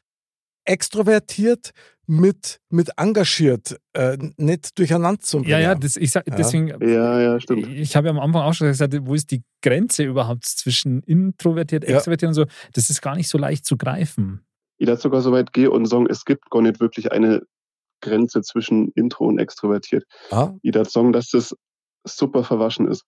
Speaker 2: extrovertiert mit, mit engagiert äh, nicht durcheinander zu bringen.
Speaker 1: Ja, ja, das, ich sag,
Speaker 2: Ja.
Speaker 1: deswegen,
Speaker 5: Ja, ja, stimmt.
Speaker 1: ich habe ja am Anfang auch schon gesagt, wo ist die Grenze überhaupt zwischen introvertiert,
Speaker 2: Ja.
Speaker 1: extrovertiert und so? Das ist gar nicht so leicht zu greifen.
Speaker 5: Ich darf sogar so weit gehen und sagen, es gibt gar nicht wirklich eine Grenze zwischen Intro und extrovertiert.
Speaker 2: Ah,
Speaker 5: Ich darf sagen, dass das super verwaschen ist.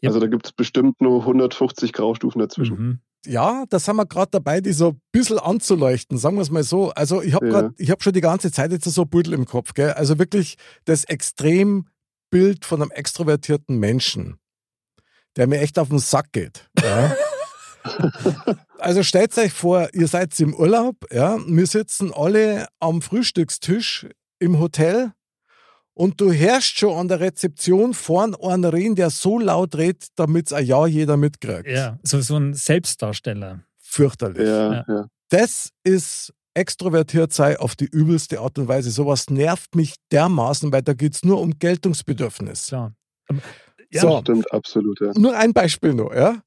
Speaker 1: Ja.
Speaker 5: Also da gibt es bestimmt nur 150 Graustufen dazwischen.
Speaker 1: Mhm.
Speaker 2: ja, da sind wir gerade dabei, die so ein bisschen anzuleuchten, sagen wir es mal so. Also ich habe
Speaker 5: Ja.
Speaker 2: ich schon die ganze Zeit jetzt so ein Büdel im Kopf. Gell? Also wirklich das Extrembild von einem extrovertierten Menschen, der mir echt auf den Sack geht. Ja? Also stellt euch vor, ihr seid im Urlaub, ja, wir sitzen alle am Frühstückstisch im Hotel und du hörst schon an der Rezeption vorn einen reden, der so laut redet, damit es ein Ja jeder mitkriegt.
Speaker 1: Ja, so, so ein Selbstdarsteller.
Speaker 2: Fürchterlich.
Speaker 5: Ja,
Speaker 1: Ja.
Speaker 2: Das ist extrovertiert sei auf die übelste Art und Weise. Sowas nervt mich dermaßen, weil da geht es nur um Geltungsbedürfnis.
Speaker 1: Klar. Aber, ja,
Speaker 2: So.
Speaker 5: Stimmt, absolut. Ja.
Speaker 2: Nur ein Beispiel noch, ja.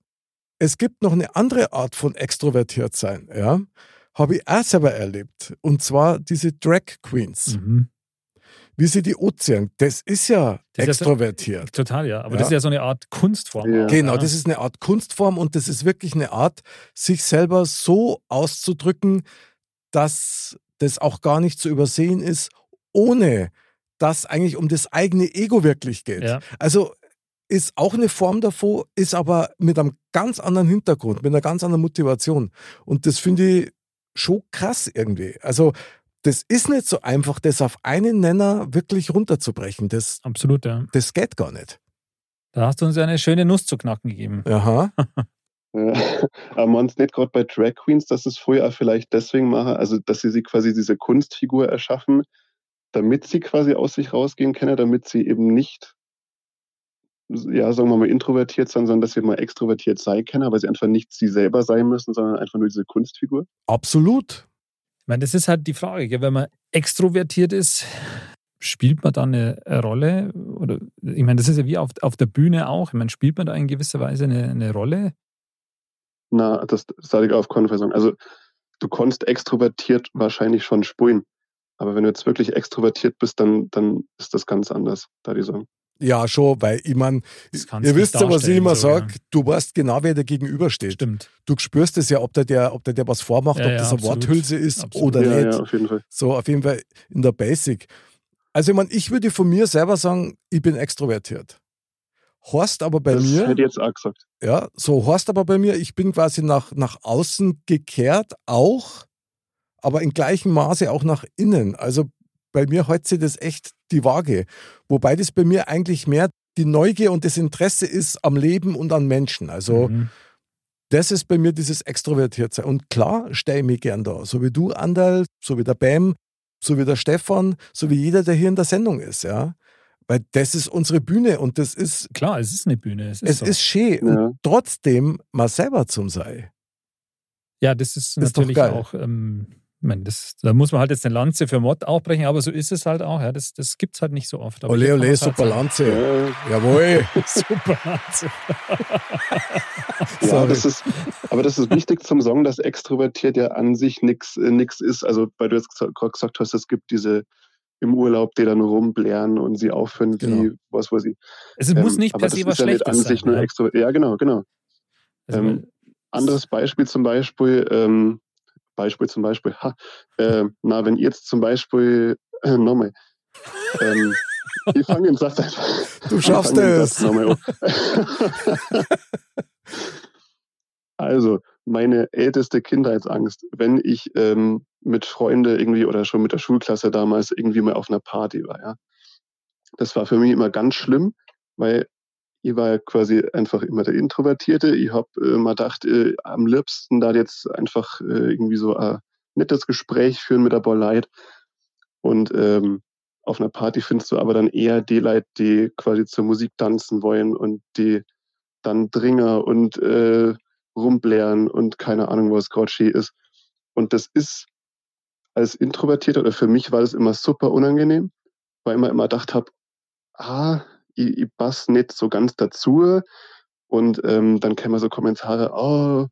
Speaker 2: Es gibt noch eine andere Art von extrovertiert sein, ja. Habe ich auch selber erlebt. Und zwar diese Drag Queens.
Speaker 1: Mhm.
Speaker 2: Wie sie die Ozean, das ist ja
Speaker 1: Das ist ja
Speaker 2: extrovertiert.
Speaker 1: Total, ja. Aber
Speaker 2: Ja.
Speaker 1: das ist ja so eine Art Kunstform.
Speaker 5: Ja.
Speaker 2: Genau, das ist eine Art Kunstform und das ist wirklich eine Art, sich selber so auszudrücken, dass das auch gar nicht zu übersehen ist, ohne dass eigentlich um das eigene Ego wirklich geht.
Speaker 1: Ja.
Speaker 2: Also ist auch eine Form davon, ist aber mit einem ganz anderen Hintergrund, mit einer ganz anderen Motivation. Und das finde ich schon krass irgendwie. Also das ist nicht so einfach, das auf einen Nenner wirklich runterzubrechen. Das,
Speaker 1: Absolut, ja.
Speaker 2: das geht gar nicht.
Speaker 1: Da hast du uns ja eine schöne Nuss zu knacken gegeben.
Speaker 2: Aha.
Speaker 5: Ja. Aber man es nicht gerade bei Drag Queens, dass es vorher auch vielleicht deswegen machen, also dass sie sich quasi diese Kunstfigur erschaffen, damit sie quasi aus sich rausgehen können, damit sie eben nicht, ja, sagen wir mal, introvertiert sind, sondern dass sie mal extrovertiert sein können, aber sie einfach nicht sie selber sein müssen, sondern einfach nur diese Kunstfigur.
Speaker 2: Absolut.
Speaker 1: Ich meine, das ist halt die Frage, gell? wenn man extrovertiert ist, spielt man da eine Rolle? Oder ich meine, das ist ja wie auf, auf der Bühne auch. Ich meine, spielt man da in gewisser Weise eine, eine Rolle?
Speaker 5: Na, das sage ich auf sagen. Also du konntest extrovertiert wahrscheinlich schon spulen. Aber wenn du jetzt wirklich extrovertiert bist, dann, dann ist das ganz anders, da die sagen.
Speaker 2: Ja, schon, weil ich meine, ihr wisst ja, was ich immer
Speaker 1: so,
Speaker 2: sage, du weißt genau, wer dir gegenübersteht.
Speaker 1: Stimmt.
Speaker 2: Du spürst es ja, ob der, der, ob der, der was vormacht,
Speaker 1: Ja,
Speaker 2: ob
Speaker 1: ja,
Speaker 2: das eine
Speaker 1: absolut.
Speaker 2: Worthülse ist
Speaker 1: Absolut.
Speaker 2: oder
Speaker 5: ja,
Speaker 2: nicht.
Speaker 5: ja, auf jeden Fall.
Speaker 2: So, auf jeden Fall in der Basic. Also, ich meine, ich würde von mir selber sagen, ich bin extrovertiert. Horst aber bei
Speaker 5: das
Speaker 2: mir,
Speaker 5: hätte ich jetzt auch gesagt.
Speaker 2: ja, so Horst aber bei mir, ich bin quasi nach, nach außen gekehrt, auch, aber in gleichem Maße auch nach innen. Also bei mir hält sich das echt die Waage. Wobei das bei mir eigentlich mehr die Neugier und das Interesse ist am Leben und an Menschen. Also
Speaker 1: Mhm.
Speaker 2: das ist bei mir dieses Extrovertiertsein. Und klar stehe ich mich gern da. So wie du, Andal, so wie der Bam, so wie der Stefan, so wie jeder, der hier in der Sendung ist, ja. Weil das ist unsere Bühne und das ist,
Speaker 1: Klar, es ist eine Bühne. Es ist,
Speaker 2: es
Speaker 1: so.
Speaker 2: ist schön.
Speaker 5: Ja.
Speaker 2: Und trotzdem mal selber zum sei.
Speaker 1: ja, das ist,
Speaker 2: ist
Speaker 1: natürlich auch ähm, Ich meine, das, da muss man halt jetzt eine Lanze für Mod auch brechen, aber so ist es halt auch. Ja. Das, das gibt es halt nicht so oft. Aber
Speaker 2: Ole, ole,
Speaker 1: halt
Speaker 2: super. Lanze.
Speaker 5: Äh,
Speaker 2: Jawohl.
Speaker 1: Super Lanze.
Speaker 5: Ja, das ist, aber das ist wichtig zum Song, dass extrovertiert ja an sich nichts nix ist. Also, weil du jetzt gesagt hast, es gibt diese im Urlaub, die dann rumblären und sie aufhören, wie,
Speaker 2: Genau.
Speaker 5: was weiß ich.
Speaker 1: Es muss
Speaker 5: Ähm,
Speaker 1: nicht
Speaker 5: aber
Speaker 1: per se was
Speaker 5: ja
Speaker 1: Schlechtes
Speaker 5: an sich
Speaker 1: sein.
Speaker 5: nur
Speaker 1: ja.
Speaker 5: extrovertiert. Ja, genau, genau.
Speaker 1: Also,
Speaker 5: ähm, Anderes Beispiel zum Beispiel, ähm, Beispiel zum Beispiel, ha, äh, na, wenn ihr jetzt zum Beispiel, äh, nochmal, ähm, ich fange den Satz einfach.
Speaker 2: Du schaffst es.
Speaker 5: Auf. also, meine älteste Kindheitsangst, wenn ich ähm, mit Freunden irgendwie oder schon mit der Schulklasse damals irgendwie mal auf einer Party war, ja. Das war für mich immer ganz schlimm, weil ich war quasi einfach immer der Introvertierte. Ich habe äh, mal gedacht, äh, am liebsten da jetzt einfach äh, irgendwie so ein nettes Gespräch führen mit der Leid. Und ähm, auf einer Party findest du aber dann eher die Leute, die quasi zur Musik tanzen wollen und die dann Dringer und äh, rumblären und keine Ahnung, was schön ist. Und das ist als Introvertierter oder für mich war das immer super unangenehm, weil ich mir immer gedacht habe, ah, ich, ich passe nicht so ganz dazu. Und ähm, dann kämen so Kommentare, oh,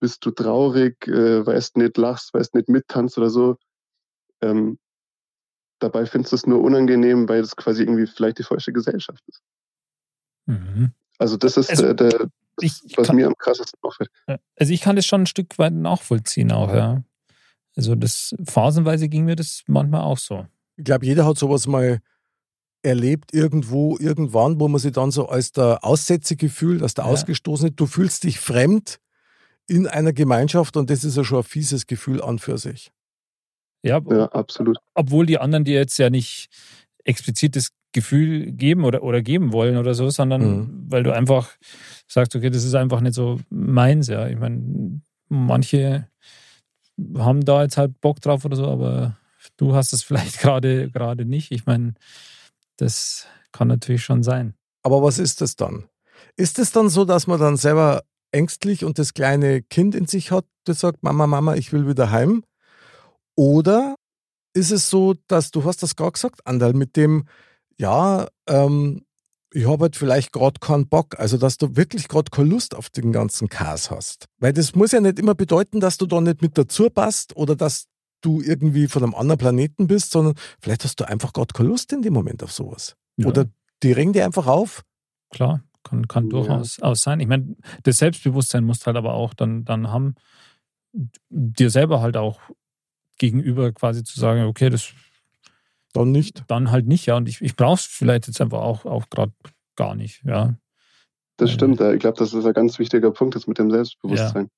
Speaker 5: bist du traurig, äh, weißt nicht, lachst, weißt nicht, mittanzt oder so. Ähm, dabei findest du es nur unangenehm, weil es quasi irgendwie vielleicht die falsche Gesellschaft ist.
Speaker 1: mhm.
Speaker 5: Also das ist
Speaker 1: Also,
Speaker 5: äh, der,
Speaker 1: ich
Speaker 5: was
Speaker 1: kann-
Speaker 5: mir am krassesten auffällt.
Speaker 1: Also ich kann das schon ein Stück weit nachvollziehen auch, ja. Also das phasenweise ging mir das manchmal auch so.
Speaker 2: Ich glaube, jeder hat sowas mal erlebt, irgendwo, irgendwann, wo man sich dann so als der Aussätzige fühlt, als der
Speaker 1: Ja.
Speaker 2: Ausgestoßene. Du fühlst dich fremd in einer Gemeinschaft und das ist ja schon ein fieses Gefühl an für sich.
Speaker 1: Ja,
Speaker 5: Ja, absolut.
Speaker 1: obwohl die anderen dir jetzt ja nicht explizit das Gefühl geben oder, oder geben wollen oder so, sondern
Speaker 2: Mhm.
Speaker 1: weil du einfach sagst, okay, das ist einfach nicht so meins, ja. Ich meine, manche haben da jetzt halt Bock drauf oder so, aber du hast es vielleicht gerade gerade nicht. Ich meine, das kann natürlich schon sein.
Speaker 2: Aber was ist das dann? Ist es dann so, dass man dann selber ängstlich und das kleine Kind in sich hat, das sagt, Mama, Mama, ich will wieder heim? Oder ist es so, dass du hast das gerade gesagt, Andal, mit dem, ja, ähm, ich habe halt vielleicht gerade keinen Bock, also dass du wirklich gerade keine Lust auf den ganzen Chaos hast. Weil das muss ja nicht immer bedeuten, dass du da nicht mit dazu passt oder dass du irgendwie von einem anderen Planeten bist, sondern vielleicht hast du einfach gerade keine Lust in dem Moment auf sowas.
Speaker 1: Ja.
Speaker 2: Oder die ringen dir einfach auf.
Speaker 1: Klar, kann, kann
Speaker 5: Ja.
Speaker 1: durchaus auch sein. Ich meine, das Selbstbewusstsein musst halt aber auch dann, dann haben, dir selber halt auch gegenüber quasi zu sagen, okay, das
Speaker 2: Dann nicht.
Speaker 1: dann halt nicht, ja. Und ich, ich brauche es vielleicht jetzt einfach auch, auch gerade gar nicht, ja.
Speaker 5: Das
Speaker 1: Ähm.
Speaker 5: stimmt, ja. ich glaube, das ist ein ganz wichtiger Punkt jetzt mit dem Selbstbewusstsein.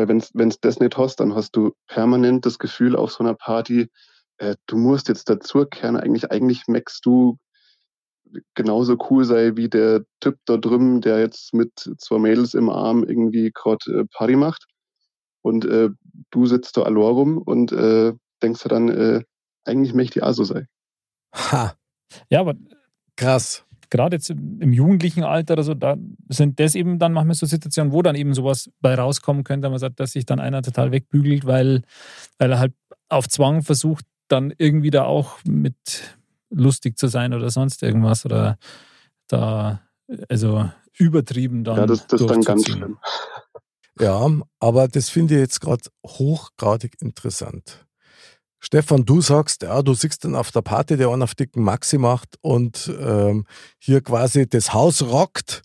Speaker 5: Weil wenn es das nicht hast, dann hast du permanent das Gefühl auf so einer Party, äh, du musst jetzt dazukehren, eigentlich, eigentlich merkst du genauso cool sei wie der Typ da drüben, der jetzt mit zwei Mädels im Arm irgendwie gerade äh, Party macht. Und äh, du sitzt da allein rum und äh, denkst dir dann, äh, eigentlich möchte ich auch so sein.
Speaker 2: Ha,
Speaker 1: Ja, aber
Speaker 2: krass.
Speaker 1: Gerade jetzt im jugendlichen Alter oder so, da sind das eben dann manchmal so Situationen, wo dann eben sowas bei rauskommen könnte, man sagt, dass sich dann einer total wegbügelt, weil, weil er halt auf Zwang versucht, dann irgendwie da auch mit lustig zu sein oder sonst irgendwas oder da, also übertrieben dann.
Speaker 5: ja, das, das ist dann ganz schlimm.
Speaker 2: Ja, aber das finde ich jetzt gerade hochgradig interessant. Stefan, du sagst, ja, du siehst dann auf der Party, der einen auf dicken Maxi macht und ähm, hier quasi das Haus rockt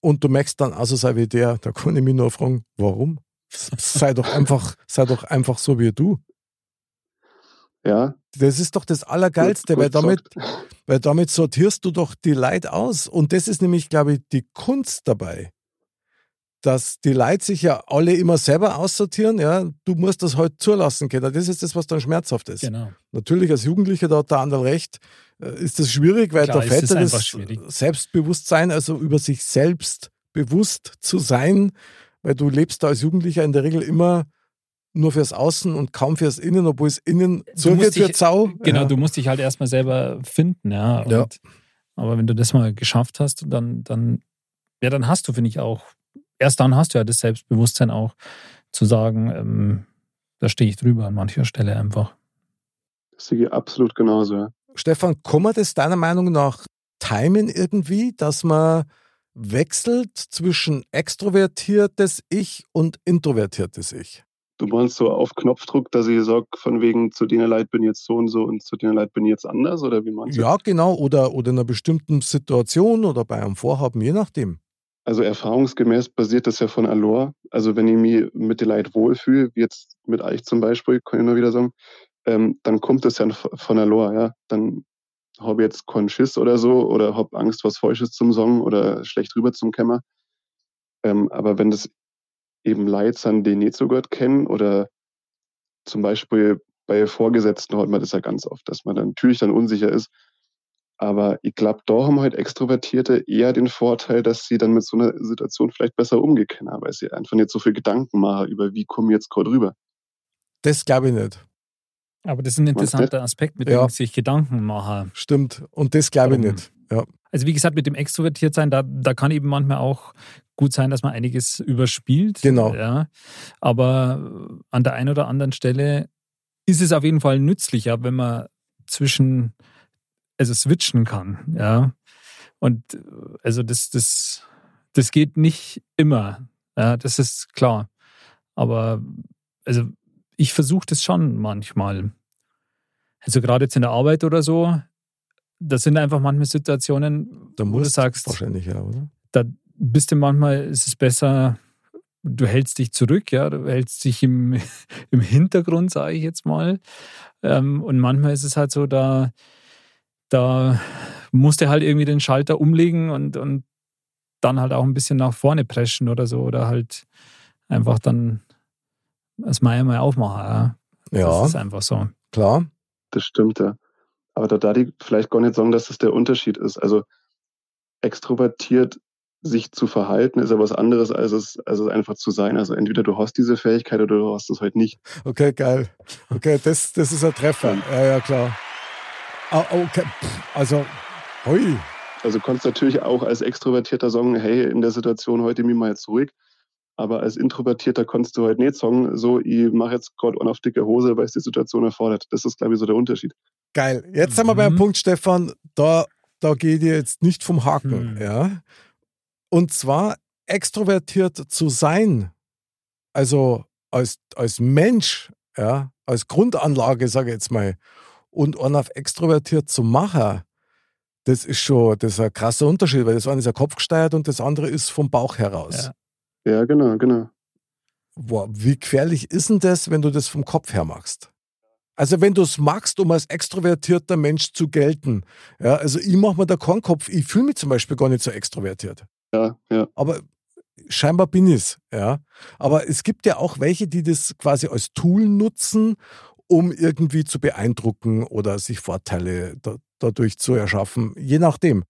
Speaker 2: und du merkst dann also sei wie der, da kann ich mich nur fragen, warum? Sei doch einfach, sei doch einfach so wie du.
Speaker 5: Ja,
Speaker 2: Das ist doch das Allergeilste,
Speaker 5: gut
Speaker 2: weil damit, weil damit sortierst du doch die Leute aus. Und das ist nämlich, glaube ich, die Kunst dabei. Dass die Leute sich ja alle immer selber aussortieren, ja, du musst das halt zulassen können. Das ist das, was dann schmerzhaft ist.
Speaker 1: Genau.
Speaker 2: Natürlich als Jugendlicher, da hat der andere recht, äh, ist das schwierig, weil
Speaker 1: Klar,
Speaker 2: Väter
Speaker 1: einfach
Speaker 2: das. Selbstbewusstsein, also über sich selbst bewusst zu sein, weil du lebst da als Jugendlicher in der Regel immer nur fürs Außen und kaum fürs Innen, obwohl es innen
Speaker 1: musst
Speaker 2: zugeht für Zau.
Speaker 1: Genau,
Speaker 2: ja.
Speaker 1: du musst dich halt erstmal selber finden, ja. Und,
Speaker 2: Ja.
Speaker 1: Aber wenn du das mal geschafft hast, dann, dann, ja, dann hast du, finde ich, auch, erst dann hast du ja das Selbstbewusstsein auch zu sagen, ähm, da stehe ich drüber an mancher Stelle einfach.
Speaker 5: Das sehe ich absolut genauso. Ja.
Speaker 2: Stefan, kann man das deiner Meinung nach timen irgendwie, dass man wechselt zwischen extrovertiertes Ich und introvertiertes Ich?
Speaker 5: Du meinst so auf Knopfdruck, dass ich sage, von wegen zu denen Leid bin ich jetzt so und so und zu denen Leid bin ich jetzt anders oder wie meinst du?
Speaker 2: Ja, genau. Oder, oder in einer bestimmten Situation oder bei einem Vorhaben, je nachdem.
Speaker 5: Also erfahrungsgemäß basiert das ja von Allure. Also wenn ich mich mit den Leid wohlfühle, wie jetzt mit euch zum Beispiel, kann ich nur wieder sagen, ähm, dann kommt das ja von Allure, ja. Dann habe ich jetzt keinen Schiss oder so oder habe Angst, was Falsches zum Song oder schlecht rüber zum Kämmer. Ähm, aber wenn das eben Leute sind, die nicht so gut kennen oder zum Beispiel bei Vorgesetzten hat man das ja ganz oft, dass man dann natürlich dann unsicher ist. Aber ich glaube, da haben halt Extrovertierte eher den Vorteil, dass sie dann mit so einer Situation vielleicht besser umgehen können, weil sie einfach nicht so viel Gedanken machen über, wie komme ich jetzt gerade rüber.
Speaker 2: Das glaube ich nicht.
Speaker 1: Aber das ist ein interessanter Aspekt, mit dem
Speaker 2: Ja.
Speaker 1: ich sich Gedanken mache.
Speaker 2: Stimmt. Und das glaube ich
Speaker 1: Warum?
Speaker 2: nicht. Ja.
Speaker 1: Also wie gesagt, mit dem Extrovertiertsein, da, da kann eben manchmal auch gut sein, dass man einiges überspielt.
Speaker 2: Genau.
Speaker 1: Ja. Aber an der einen oder anderen Stelle ist es auf jeden Fall nützlicher, wenn man zwischen, also switchen kann. Ja. Und also das, das, das geht nicht immer. Ja, das ist klar. Aber also ich versuche das schon manchmal. Also gerade jetzt in der Arbeit oder so, das sind einfach manchmal Situationen,
Speaker 2: Da
Speaker 1: wo du sagst,
Speaker 2: wahrscheinlich ja, oder?
Speaker 1: da bist du manchmal, ist es besser, du hältst dich zurück, ja, du hältst dich im, im Hintergrund, sage ich jetzt mal. Ähm, und manchmal ist es halt so, da, da musst du halt irgendwie den Schalter umlegen und, und dann halt auch ein bisschen nach vorne preschen oder so. Oder halt einfach dann das mal aufmachen. Ja. Das
Speaker 2: Ja,
Speaker 1: ist einfach so.
Speaker 2: klar.
Speaker 5: Das stimmt, ja. Aber da darf ich vielleicht gar nicht sagen, dass das der Unterschied ist. Also extrovertiert sich zu verhalten ist ja was anderes, als es, als es einfach zu sein. Also entweder du hast diese Fähigkeit oder du hast es halt nicht.
Speaker 2: Okay, geil. Okay, das, das ist ein Treffer. Ja, ja, klar. Ah, okay. Pff, Also, hui.
Speaker 5: Also du kannst natürlich auch als Extrovertierter sagen, hey, in der Situation heute mich mal jetzt ruhig. Aber als Introvertierter kannst du halt nicht sagen, so, ich mache jetzt gerade auf dicke Hose, weil es die Situation erfordert. Das ist, glaube ich, so der Unterschied.
Speaker 2: Geil. Jetzt sind wir beim
Speaker 1: Mhm.
Speaker 2: Punkt, Stefan, da, da geht ihr jetzt nicht vom Haken.
Speaker 1: Hm.
Speaker 2: Ja? Und zwar extrovertiert zu sein, also als, als Mensch, ja, als Grundanlage, sage ich jetzt mal, und einen auf extrovertiert zu machen, das ist schon das ist ein krasser Unterschied, weil das eine ist ja kopfgesteuert und das andere ist vom Bauch heraus.
Speaker 1: Ja.
Speaker 5: Ja, genau, genau.
Speaker 2: Boah, wie gefährlich ist denn das, wenn du das vom Kopf her machst? Also wenn du es magst, um als extrovertierter Mensch zu gelten. Ja, also ich mache mir da keinen Kopf. Ich fühle mich zum Beispiel gar nicht so extrovertiert.
Speaker 5: Ja, ja.
Speaker 2: Aber scheinbar bin ich es. Ja. Aber es gibt ja auch welche, die das quasi als Tool nutzen, um irgendwie zu beeindrucken oder sich Vorteile da, dadurch zu erschaffen. Je nachdem.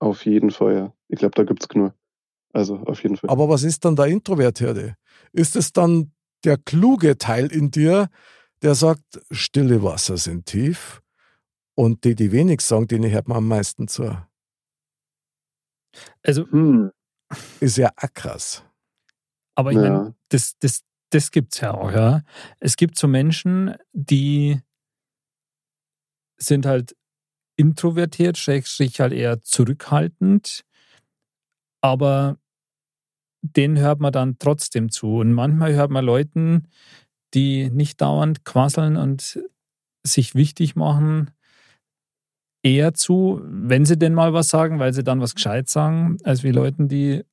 Speaker 5: Auf jeden Fall, ja. Ich glaube, da gibt es genug. Also auf jeden Fall.
Speaker 2: Aber was ist dann der Introvertierte? Ist es dann der kluge Teil in dir, der sagt, stille Wasser sind tief und die, die wenig sagen, denen hört man am meisten zu.
Speaker 1: Also,
Speaker 5: Hm,
Speaker 2: Ist ja auch krass.
Speaker 1: aber ich
Speaker 5: Ja.
Speaker 1: meine, das, das, das gibt es ja auch, ja. Es gibt so Menschen, die sind halt introvertiert, schrägstrich halt eher zurückhaltend, aber denen hört man dann trotzdem zu. Und manchmal hört man Leuten, die nicht dauernd quasseln und sich wichtig machen, eher zu, wenn sie denn mal was sagen, weil sie dann was gescheit sagen, als wie Leuten, die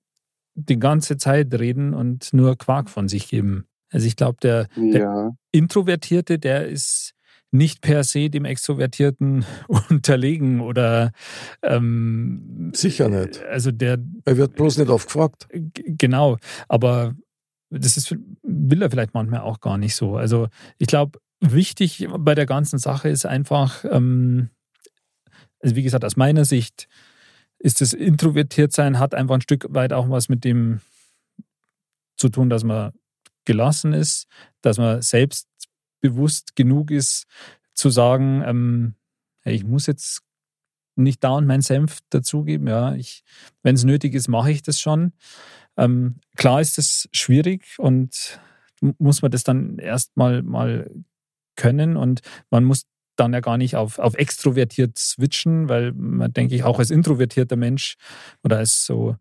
Speaker 1: die ganze Zeit reden und nur Quark von sich geben. Also ich glaube, der, der
Speaker 5: ja.
Speaker 1: Introvertierte, der ist nicht per se dem Extrovertierten unterlegen oder ähm,
Speaker 2: Sicher nicht.
Speaker 1: Also der
Speaker 2: Er wird bloß nicht oft gefragt.
Speaker 1: Genau, aber das ist, will er vielleicht manchmal auch gar nicht so. Also ich glaube, wichtig bei der ganzen Sache ist einfach, ähm, also wie gesagt, aus meiner Sicht ist das Introvertiertsein hat einfach ein Stück weit auch was mit dem zu tun, dass man gelassen ist, dass man selbstbewusst genug ist, zu sagen, ähm, hey, ich muss jetzt nicht dauernd meinen Senf dazugeben. Ja, wenn es nötig ist, mache ich das schon. Ähm, klar ist das schwierig und muss man das dann erstmal mal können und man muss dann ja gar nicht auf, auf extrovertiert switchen, weil man, denke ich, auch als introvertierter Mensch oder als so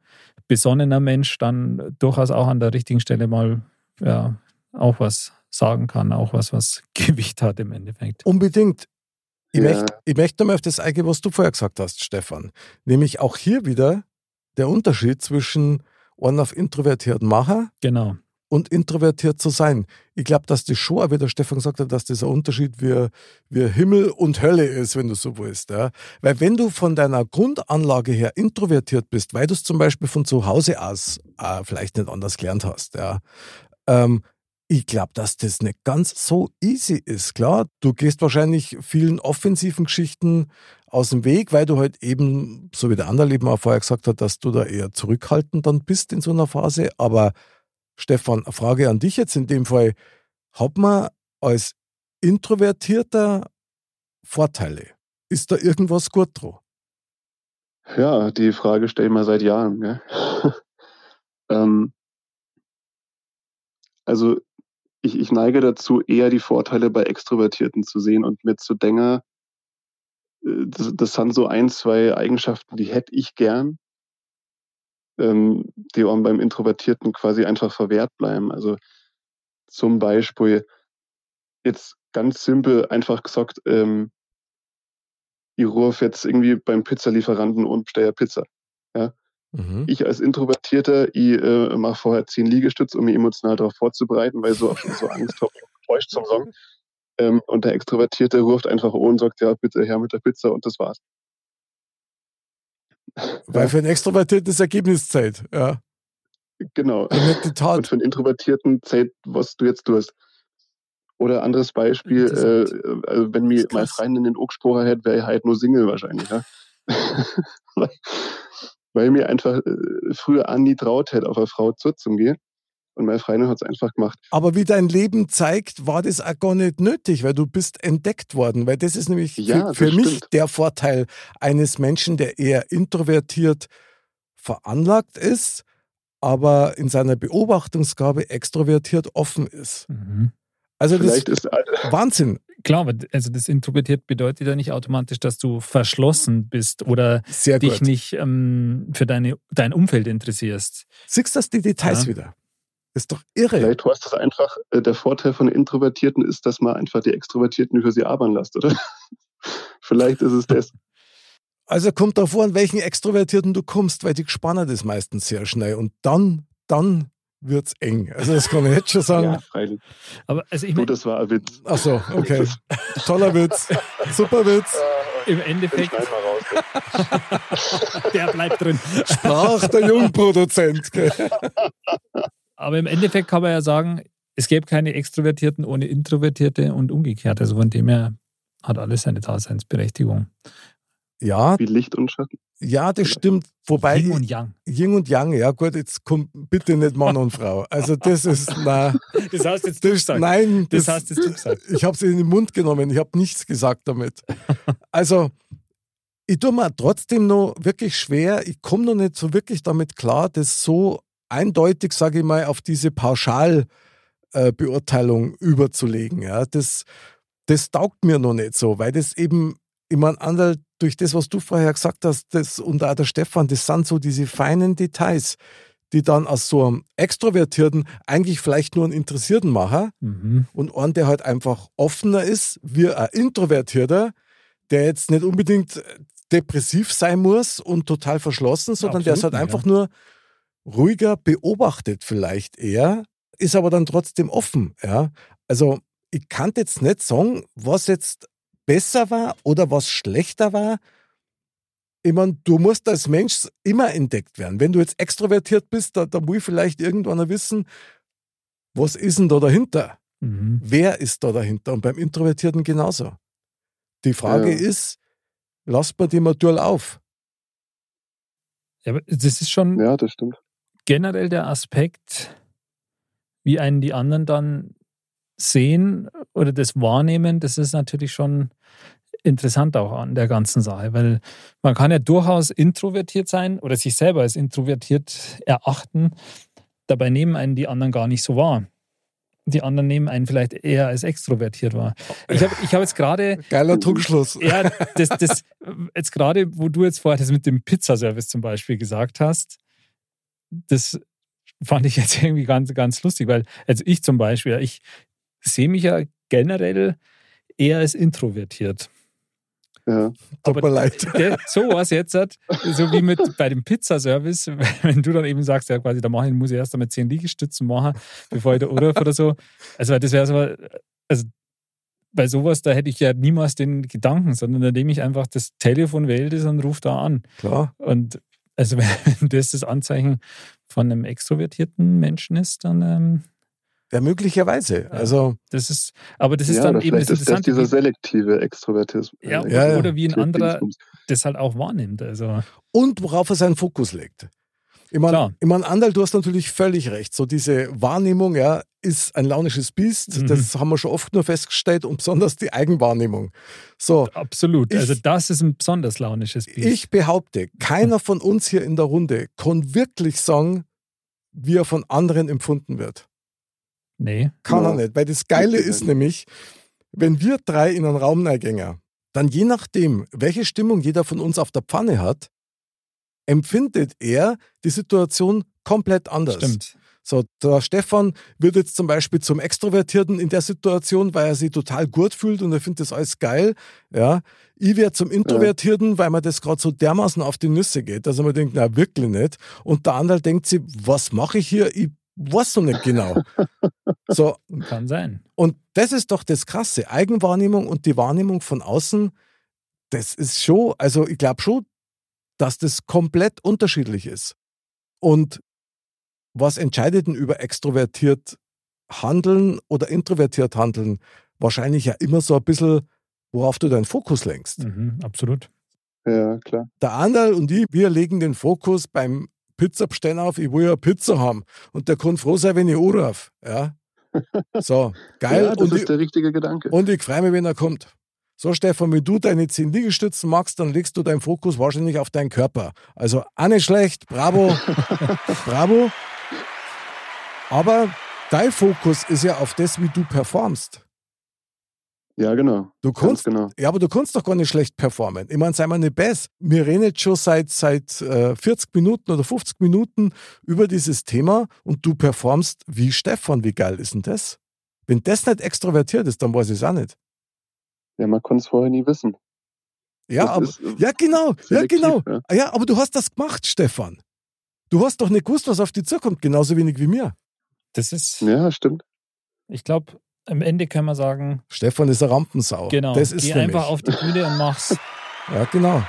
Speaker 1: besonnener Mensch dann durchaus auch an der richtigen Stelle mal ja, auch was sagen kann, auch was, was Gewicht hat im Endeffekt.
Speaker 2: Unbedingt. Ich,
Speaker 5: Ja.
Speaker 2: möchte, ich möchte mal auf das eingehen, was du vorher gesagt hast, Stefan. Nämlich auch hier wieder der Unterschied zwischen einen auf introvertierten Macher
Speaker 1: Genau.
Speaker 2: Und introvertiert zu sein. Ich glaube, dass das schon, wie der Stefan gesagt hat, dass das ein Unterschied wie, wie Himmel und Hölle ist, wenn du so willst. Ja? Weil wenn du von deiner Grundanlage her introvertiert bist, weil du es zum Beispiel von zu Hause aus äh, vielleicht nicht anders gelernt hast, ja, ähm, ich glaube, dass das nicht ganz so easy ist. Klar, du gehst wahrscheinlich vielen offensiven Geschichten aus dem Weg, weil du halt eben, so wie der andere eben auch vorher gesagt hat, dass du da eher zurückhaltend dann bist in so einer Phase. Aber Stefan, eine Frage an dich jetzt in dem Fall. Hat man als Introvertierter Vorteile? Ist da irgendwas gut dran?
Speaker 5: Ja, die Frage stelle ich mir seit Jahren. Gell? ähm, also ich, ich neige dazu, eher die Vorteile bei Extrovertierten zu sehen und mir zu denken, äh, das, das sind so ein, zwei Eigenschaften, die hätte ich gern, ähm, die auch beim Introvertierten quasi einfach verwehrt bleiben. Also zum Beispiel, jetzt ganz simpel einfach gesagt, ähm, ich rufe jetzt irgendwie beim Pizzalieferanten und bestelle Pizza.
Speaker 2: Mhm.
Speaker 5: Ich als Introvertierter, ich äh, mache vorher zehn Liegestütze, um mich emotional darauf vorzubereiten, weil ich so, so Angst habe, enttäuscht zum Song. Ähm, und der Extrovertierte ruft einfach an und sagt, ja, bitte her mit der Pizza und das war's.
Speaker 2: Weil für ein Extrovertiertes Ergebniszeit, ja.
Speaker 5: Genau.
Speaker 2: Und
Speaker 5: für einen Introvertierten zählt, was du jetzt tust. Oder anderes Beispiel, äh,
Speaker 1: Interessant.
Speaker 5: also wenn mir
Speaker 2: ist
Speaker 5: mein. Freund in den Augsprache hätte, wäre ich halt nur Single wahrscheinlich. Ja? weil, weil mir einfach äh, früher an nie traut hätte, auf eine Frau zuzugehen. Und meine Freundin hat es einfach gemacht.
Speaker 2: Aber wie dein Leben zeigt, war das auch gar nicht nötig, weil du bist entdeckt worden. Weil das ist nämlich
Speaker 5: Ja,
Speaker 2: für, für
Speaker 5: das
Speaker 2: mich
Speaker 5: stimmt.
Speaker 2: der Vorteil eines Menschen, der eher introvertiert veranlagt ist, aber in seiner Beobachtungsgabe extrovertiert offen ist.
Speaker 1: Mhm.
Speaker 2: Also das
Speaker 5: Vielleicht
Speaker 2: ist
Speaker 5: ist
Speaker 1: Wahnsinn. Klar, aber also das introvertiert bedeutet ja nicht automatisch, dass du verschlossen bist oder
Speaker 2: sehr
Speaker 1: dich nicht ähm, für deine, dein Umfeld interessierst.
Speaker 2: Siehst du das die Details
Speaker 1: Ja.
Speaker 2: wieder? Ist doch irre.
Speaker 5: Vielleicht heißt das einfach, äh, der Vorteil von Introvertierten ist, dass man einfach die Extrovertierten über sie arbeiten lässt, oder? Vielleicht ist es das.
Speaker 2: Also kommt davor, an welchen Extrovertierten du kommst, weil die gespannt ist meistens sehr schnell. Und dann, dann wird's eng. Also das kann ich jetzt schon sagen.
Speaker 5: Ja, freilich.
Speaker 1: Aber also ich
Speaker 5: Du,
Speaker 1: meine,
Speaker 5: das war ein Witz.
Speaker 2: Ach so, okay. Toller Witz. Super Witz.
Speaker 1: im Endeffekt, der bleibt drin.
Speaker 2: Sprach der Jungproduzent.
Speaker 1: Aber im Endeffekt kann man ja sagen, es gäbe keine Extrovertierten ohne Introvertierte und umgekehrt. Also von dem her hat alles seine Daseinsberechtigung.
Speaker 2: Ja,
Speaker 5: Wie Licht und Schatten.
Speaker 2: ja, das stimmt. Wobei
Speaker 1: Yin und Yang.
Speaker 2: Yin und Yang, ja gut, jetzt kommt bitte nicht Mann und Frau. Also das ist, na,
Speaker 1: Das hast jetzt du gesagt.
Speaker 2: nein,
Speaker 1: Das
Speaker 2: das,
Speaker 1: hast jetzt du gesagt.
Speaker 2: ich habe es in den Mund genommen, ich habe nichts gesagt damit. Also, ich tue mir trotzdem noch wirklich schwer, ich komme noch nicht so wirklich damit klar, das so eindeutig, sage ich mal, auf diese Pauschalbeurteilung überzulegen. Ja. Das, das taugt mir noch nicht so, weil das eben, ich meine, Anderl, durch das, was du vorher gesagt hast, das, und auch der Stefan, das sind so diese feinen Details, die dann aus so einem Extrovertierten eigentlich vielleicht nur einen Interessierten machen
Speaker 1: Mhm.
Speaker 2: und einen, der halt einfach offener ist, wie ein Introvertierter, der jetzt nicht unbedingt depressiv sein muss und total verschlossen, sondern der ist halt
Speaker 1: Absolut
Speaker 2: einfach nur ruhiger, beobachtet vielleicht eher, ist aber dann trotzdem offen. Ja? Also ich kann jetzt nicht sagen, was jetzt besser war oder was schlechter war. Ich meine, du musst als Mensch immer entdeckt werden. Wenn du jetzt extrovertiert bist, da, da muss ich vielleicht irgendwann wissen, was ist denn da dahinter?
Speaker 1: Mhm.
Speaker 2: Wer ist da dahinter? Und beim Introvertierten genauso. Die Frage
Speaker 5: Ja.
Speaker 2: ist, lasst man die Modul auf?
Speaker 1: Ja, aber das ist schon
Speaker 5: Ja, das stimmt.
Speaker 1: Generell der Aspekt, wie einen die anderen dann sehen oder das wahrnehmen, das ist natürlich schon interessant auch an der ganzen Sache, weil man kann ja durchaus introvertiert sein oder sich selber als introvertiert erachten, dabei nehmen einen die anderen gar nicht so wahr. die anderen nehmen einen vielleicht eher als extrovertiert wahr. Ich habe ich hab jetzt gerade.
Speaker 2: Geiler Druckschluss.
Speaker 1: Ja, das, das, jetzt gerade, wo du jetzt vorher das mit dem Pizzaservice zum Beispiel gesagt hast, das fand ich jetzt irgendwie ganz, ganz lustig, weil, also ich zum Beispiel, ich sehe mich ja generell eher als introvertiert.
Speaker 5: Ja.
Speaker 2: Tut mir leid.
Speaker 1: Der, so was jetzt, hat, so wie mit bei dem Pizzaservice, wenn du dann eben sagst, ja quasi, da mache ich, muss ich erst einmal zehn Liegestützen machen, bevor ich da oder oder so. Also das wäre so, also bei sowas, da hätte ich ja niemals den Gedanken, sondern da nehme ich einfach das Telefon wählt es und rufe da an.
Speaker 2: Klar.
Speaker 1: Und also wenn das das Anzeichen von einem extrovertierten Menschen ist, dann ähm,
Speaker 2: Ja, möglicherweise. Also,
Speaker 1: das ist, aber das ist
Speaker 5: ja,
Speaker 1: dann eben das
Speaker 5: ist das dieser selektive Extrovertismus.
Speaker 1: ja,
Speaker 5: äh,
Speaker 2: Ja, ja.
Speaker 1: oder wie ein anderer das halt auch wahrnimmt. Also
Speaker 2: und worauf er seinen Fokus legt. Ich meine, ich mein, Andal, du hast natürlich völlig recht. So diese Wahrnehmung, ja, ist ein launisches Biest.
Speaker 1: Mhm.
Speaker 2: Das haben wir schon oft nur festgestellt und besonders die Eigenwahrnehmung. So,
Speaker 1: absolut.
Speaker 2: Ich-
Speaker 1: also das ist ein besonders launisches Bild.
Speaker 2: ich behaupte, keiner von uns hier in der Runde kann wirklich sagen, wie er von anderen empfunden wird.
Speaker 1: nee.
Speaker 2: Kann
Speaker 5: Ja.
Speaker 2: er nicht. Weil das Geile ist nämlich, wenn wir drei in einen Raum reingängen, dann je nachdem, welche Stimmung jeder von uns auf der Pfanne hat, empfindet er die Situation komplett anders.
Speaker 1: Stimmt.
Speaker 2: So, der Stefan wird jetzt zum Beispiel zum Extrovertierten in der Situation, weil er sich total gut fühlt und er findet das alles geil. Ja. Ich werde zum Introvertierten, weil mir das gerade so dermaßen auf die Nüsse geht, dass mir denkt, na wirklich nicht. Und der andere denkt sich, was mache ich hier? Ich weiß noch nicht genau. so,
Speaker 1: Kann sein.
Speaker 2: und das ist doch das Krasse. Eigenwahrnehmung und die Wahrnehmung von außen, das ist schon, also ich glaube schon, dass das komplett unterschiedlich ist. Und was entscheidet denn über extrovertiert handeln oder introvertiert handeln? Wahrscheinlich ja immer so ein bisschen, worauf du deinen Fokus lenkst.
Speaker 1: Mhm, absolut.
Speaker 5: Ja, klar.
Speaker 2: Der Anderl und ich, wir legen den Fokus beim Pizzabestellen auf, ich will ja Pizza haben. Und der kann froh sein, wenn ich anrufe. Ja. So, geil.
Speaker 5: Ja, das
Speaker 2: und,
Speaker 5: ist
Speaker 2: ich,
Speaker 5: der richtige Gedanke.
Speaker 2: und ich freue mich, wenn er kommt. So, Stefan, wenn du deine 10 Liegestützen magst, dann legst du deinen Fokus wahrscheinlich auf deinen Körper. Also auch nicht schlecht, bravo, bravo. Aber dein Fokus ist ja auf das, wie du performst.
Speaker 5: Ja, genau.
Speaker 2: Du kannst,
Speaker 5: genau.
Speaker 2: ja, aber du kannst doch gar nicht schlecht performen. Ich meine, sei mal nicht besser. Wir reden jetzt schon seit, seit äh, 40 Minuten oder 50 Minuten über dieses Thema und du performst wie Stefan. Wie geil ist denn das? Wenn das nicht extrovertiert ist, dann weiß ich es auch nicht.
Speaker 5: Ja, man konnte es vorher nie wissen.
Speaker 2: Ja, aber,
Speaker 5: ist, äh,
Speaker 2: ja genau, ja, genau.
Speaker 5: ja.
Speaker 2: Ja, aber du hast das gemacht, Stefan. Du hast doch nicht gewusst, was auf dich zukommt, genauso wenig wie mir.
Speaker 1: Das ist,
Speaker 5: Ja, stimmt.
Speaker 1: ich glaube, am Ende kann man sagen,
Speaker 2: Stefan ist eine Rampensau.
Speaker 1: genau,
Speaker 2: Das ist
Speaker 1: geh einfach auf die Bühne und mach's.
Speaker 2: Ja, genau.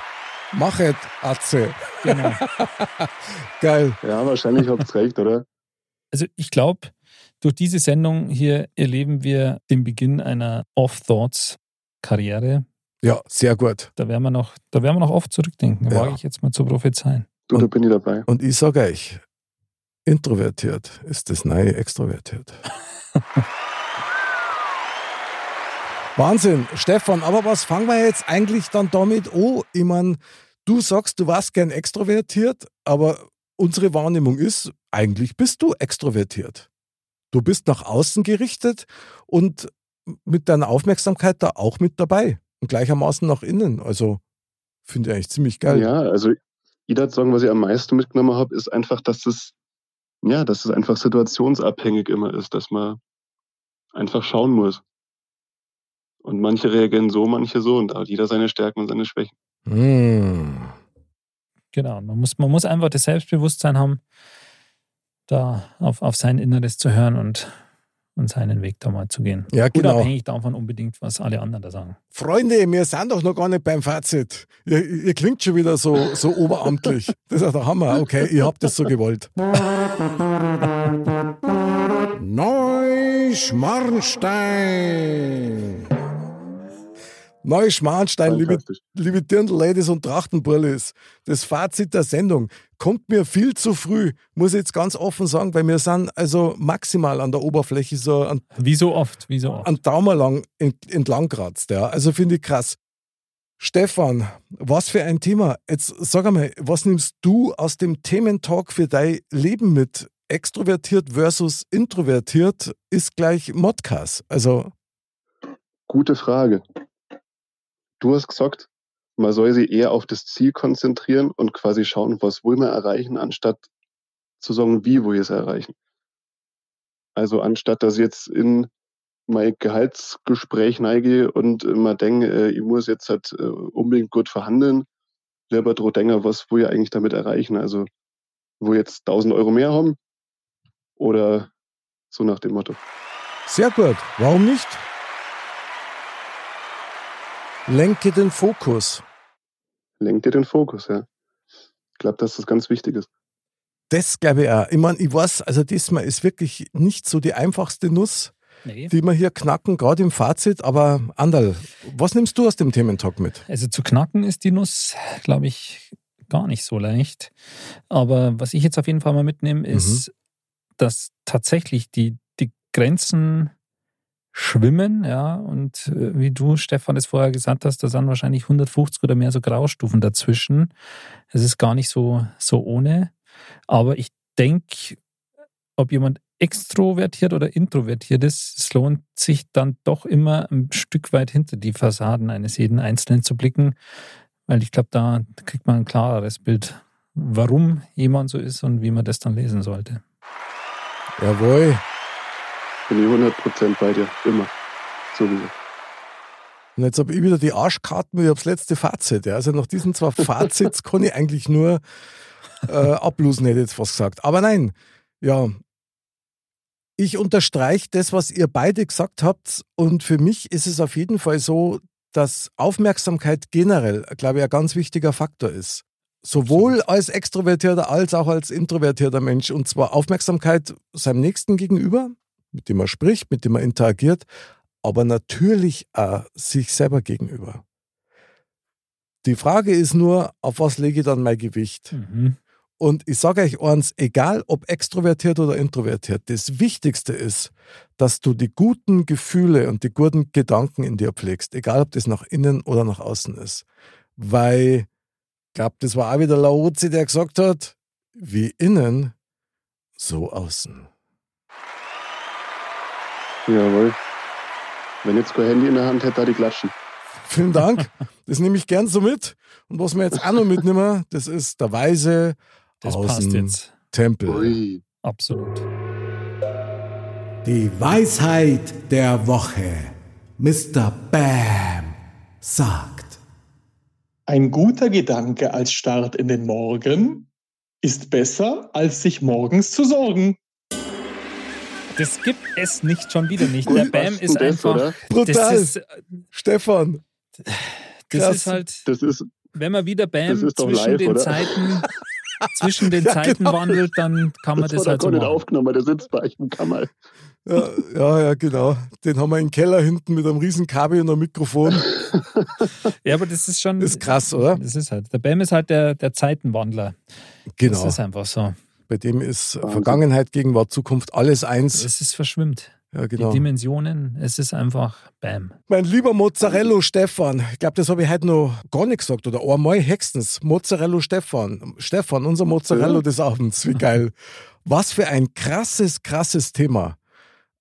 Speaker 2: Mach es, Atze.
Speaker 1: Genau.
Speaker 2: Geil.
Speaker 5: Ja, wahrscheinlich habt ihr recht, oder?
Speaker 1: Also ich glaube, durch diese Sendung hier erleben wir den Beginn einer Off-Thoughts-Karriere.
Speaker 2: Ja, sehr gut.
Speaker 1: Da werden wir noch, da werden wir noch oft zurückdenken,
Speaker 2: Ja.
Speaker 1: wage ich jetzt mal zu prophezeien.
Speaker 5: Du, da
Speaker 2: Und-
Speaker 5: bin ich dabei.
Speaker 2: Und ich sage euch, introvertiert ist das neue extrovertiert. Wahnsinn, Stefan, aber was fangen wir jetzt eigentlich dann damit an? Ich meine, du sagst, du warst gern extrovertiert, aber unsere Wahrnehmung ist, eigentlich bist du extrovertiert. Du bist nach außen gerichtet und mit deiner Aufmerksamkeit da auch mit dabei. Und gleichermaßen nach innen. Also finde ich eigentlich ziemlich geil.
Speaker 5: Ja, also ich würde sagen, was ich am meisten mitgenommen habe, ist einfach, dass es, ja, dass es einfach situationsabhängig immer ist, dass man einfach schauen muss. Und manche reagieren so, manche so und da hat jeder seine Stärken und seine Schwächen.
Speaker 2: Mmh.
Speaker 1: Genau. Man muss, man muss einfach das Selbstbewusstsein haben, da auf, auf sein Inneres zu hören und, und seinen Weg da mal zu gehen.
Speaker 2: Ja, genau.
Speaker 1: Unabhängig davon unbedingt, was alle anderen da sagen.
Speaker 2: Freunde, wir sind doch noch gar nicht beim Fazit. Ihr, ihr klingt schon wieder so, so oberamtlich. Das ist der Hammer. Okay, ihr habt das so gewollt. Neuschmarnstein. Neuschmarnstein, liebe, liebe Dirndl-Ladies und Trachtenburlis. Das Fazit der Sendung kommt mir viel zu früh, muss ich jetzt ganz offen sagen, weil wir sind also maximal an der Oberfläche so an
Speaker 1: Wie so oft, wie so oft.
Speaker 2: einen Daumen lang ent, entlang kratzt. Ja. Also finde ich krass. Stefan, was für ein Thema. Jetzt sag einmal, was nimmst du aus dem Thementalk für dein Leben mit? extrovertiert versus introvertiert ist gleich Modcast. Also
Speaker 5: Gute Frage. Du hast gesagt, man soll sich eher auf das Ziel konzentrieren und quasi schauen, was will man erreichen, anstatt zu sagen, wie will ich es erreichen. Also anstatt dass ich jetzt in mein Gehaltsgespräch neige und immer denke, äh, ich muss jetzt halt äh, unbedingt gut verhandeln, lieber dran denken, was will ich eigentlich damit erreichen. Also wo jetzt 1000 Euro mehr haben oder so nach dem Motto.
Speaker 2: sehr gut. Warum nicht? Lenke den Fokus.
Speaker 5: Lenk dir den Fokus, ja. Ich glaube, dass das ganz wichtig ist.
Speaker 2: Das glaube ich auch. Ich meine, ich weiß, also diesmal ist wirklich nicht so die einfachste Nuss,
Speaker 1: Nee.
Speaker 2: die wir hier knacken, gerade im Fazit. Aber Andal, was nimmst du aus dem Thementalk mit?
Speaker 1: Also zu knacken ist die Nuss, glaube ich, gar nicht so leicht. Aber was ich jetzt auf jeden Fall mal mitnehme, ist, dass tatsächlich die, die Grenzen schwimmen, ja, und äh, wie du, Stefan, es vorher gesagt hast, da sind wahrscheinlich 150 oder mehr so Graustufen dazwischen. Es ist gar nicht so, so ohne. Aber ich denke, ob jemand extrovertiert oder introvertiert ist, es lohnt sich dann doch immer ein Stück weit hinter die Fassaden eines jeden Einzelnen zu blicken, weil ich glaube, da kriegt man ein klareres Bild, warum jemand so ist und wie man das dann lesen sollte.
Speaker 2: Jawohl.
Speaker 5: Bin ich 100% bei dir. Immer. Sowieso.
Speaker 2: Und jetzt habe ich wieder die Arschkarten wie aufs letzte Fazit. Ja. Also nach diesen zwei Fazits kann ich eigentlich nur äh, ablosen, hätte ich jetzt fast gesagt. Aber nein, ja. Ich unterstreiche das, was ihr beide gesagt habt. Und für mich ist es auf jeden Fall so, dass Aufmerksamkeit generell, glaube ich, ein ganz wichtiger Faktor ist. Sowohl als extrovertierter als auch als introvertierter Mensch. Und zwar Aufmerksamkeit seinem Nächsten gegenüber, mit dem er spricht, mit dem er interagiert, aber natürlich auch sich selber gegenüber. Die Frage ist nur, auf was lege ich dann mein Gewicht?
Speaker 1: Mhm.
Speaker 2: Und ich sage euch eins, egal ob extrovertiert oder introvertiert, das Wichtigste ist, dass du die guten Gefühle und die guten Gedanken in dir pflegst, egal ob das nach innen oder nach außen ist. Weil, ich glaube, das war auch wieder Laozi, der gesagt hat, wie innen, so außen.
Speaker 5: Jawohl. Wenn jetzt kein Handy in der Hand hätte, da die Klatschen.
Speaker 2: Vielen Dank. Das nehme ich gern so mit. Und was wir jetzt auch noch mitnehmen, das ist der Weise
Speaker 1: Das
Speaker 2: aus
Speaker 1: passt
Speaker 2: dem
Speaker 1: jetzt.
Speaker 2: Tempel.
Speaker 5: Ui.
Speaker 1: Absolut.
Speaker 4: Die Weisheit der Woche. Mr. Bam sagt.
Speaker 6: Ein guter Gedanke als Start in den Morgen ist besser, als sich morgens zu sorgen.
Speaker 1: Das gibt es nicht schon wieder nicht. Der Bam ist einfach.
Speaker 5: oder?
Speaker 2: Brutal.
Speaker 1: Das ist,
Speaker 2: Stefan,
Speaker 1: das
Speaker 2: Krass.
Speaker 1: ist halt,
Speaker 5: Das ist,
Speaker 1: wenn man wieder Bam zwischen
Speaker 5: live,
Speaker 1: den
Speaker 5: oder?
Speaker 1: Zeiten, zwischen den
Speaker 2: Ja,
Speaker 1: Zeiten
Speaker 2: genau.
Speaker 1: wandelt, dann kann man
Speaker 5: das,
Speaker 1: das,
Speaker 5: hat
Speaker 1: halt so
Speaker 5: nicht
Speaker 1: machen.
Speaker 5: aufgenommen, der sitzt bei euch im Kammer.
Speaker 2: ja, ja, ja, genau. Den haben wir im Keller hinten mit einem riesen Kabel und einem Mikrofon.
Speaker 1: Ja, aber das ist schon.
Speaker 2: Das ist krass, oder?
Speaker 1: Das ist halt. Der Bam ist halt der, der Zeitenwandler.
Speaker 2: Genau.
Speaker 1: Das ist einfach so.
Speaker 2: Bei dem ist
Speaker 5: Wahnsinn.
Speaker 2: Vergangenheit, Gegenwart, Zukunft alles eins.
Speaker 1: Es ist verschwimmt.
Speaker 2: Ja,
Speaker 1: Die
Speaker 2: genau.
Speaker 1: Dimensionen, es ist einfach Bam.
Speaker 2: Mein lieber Mozzarella Stefan, ich glaube, das habe ich heute noch gar nicht gesagt oder einmal höchstens. Mozzarella Stefan. Stefan, unser Mozzarella
Speaker 5: Ja.
Speaker 2: des Abends. Wie geil. Was für ein krasses, krasses Thema.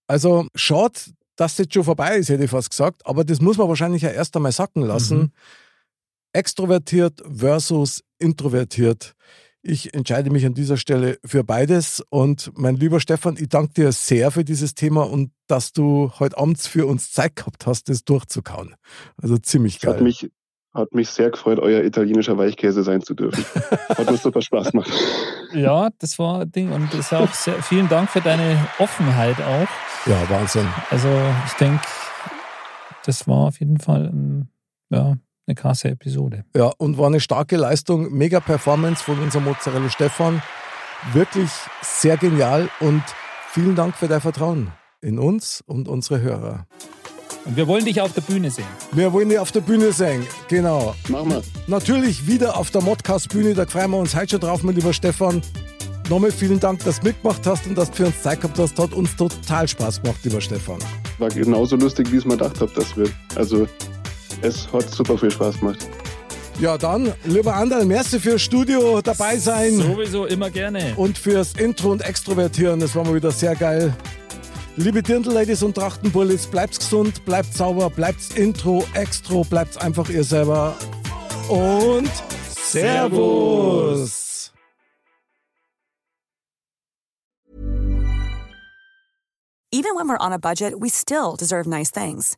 Speaker 2: Also, schade, dass das schon vorbei ist, hätte ich fast gesagt, aber das muss man wahrscheinlich ja erst einmal sacken lassen.
Speaker 1: Mhm.
Speaker 2: Extrovertiert versus introvertiert. Ich entscheide mich an dieser Stelle für beides. Und mein lieber Stefan, ich danke dir sehr für dieses Thema und dass du heute abends für uns Zeit gehabt hast, das durchzukauen. Also ziemlich
Speaker 5: Hat
Speaker 2: geil.
Speaker 5: mich, hat mich sehr gefreut, euer italienischer Weichkäse sein zu dürfen. Hat mir super Spaß gemacht.
Speaker 1: Ja, das war ein Ding. Und das ist auch sehr, vielen Dank für deine Offenheit auch.
Speaker 2: Ja, Wahnsinn.
Speaker 1: Also, ich denke, das war auf jeden Fall ähm, ja, eine krasse Episode.
Speaker 2: Ja, und war eine starke Leistung, mega Performance von unserem Mozzarella Stefan. Wirklich sehr genial und vielen Dank für dein Vertrauen in uns und unsere Hörer.
Speaker 1: Und wir wollen dich auf der Bühne sehen.
Speaker 2: Wir wollen dich auf der Bühne sehen, genau.
Speaker 5: Machen wir.
Speaker 2: Natürlich wieder auf der Modcast-Bühne, da freuen wir uns heute schon drauf, mein lieber Stefan. Nochmal vielen Dank, dass du mitgemacht hast und dass du für uns Zeit gehabt hast. Hat uns total Spaß gemacht, lieber Stefan.
Speaker 5: War genauso lustig, wie ich es mir gedacht habe, das wird. Also, es hat super viel Spaß gemacht.
Speaker 2: Ja, dann, lieber Anderl, merci fürs Studio dabei sein
Speaker 1: Sowieso immer gerne.
Speaker 2: und fürs Intro und Extrovertieren. Das war mal wieder sehr geil. Liebe Dirndl-Ladies und Trachtenbullis, bleibt's gesund, bleibt sauber, bleibt's Intro, Extro, bleibt's einfach ihr selber. Und Servus.
Speaker 7: Even when we're on a budget, we still deserve nice things.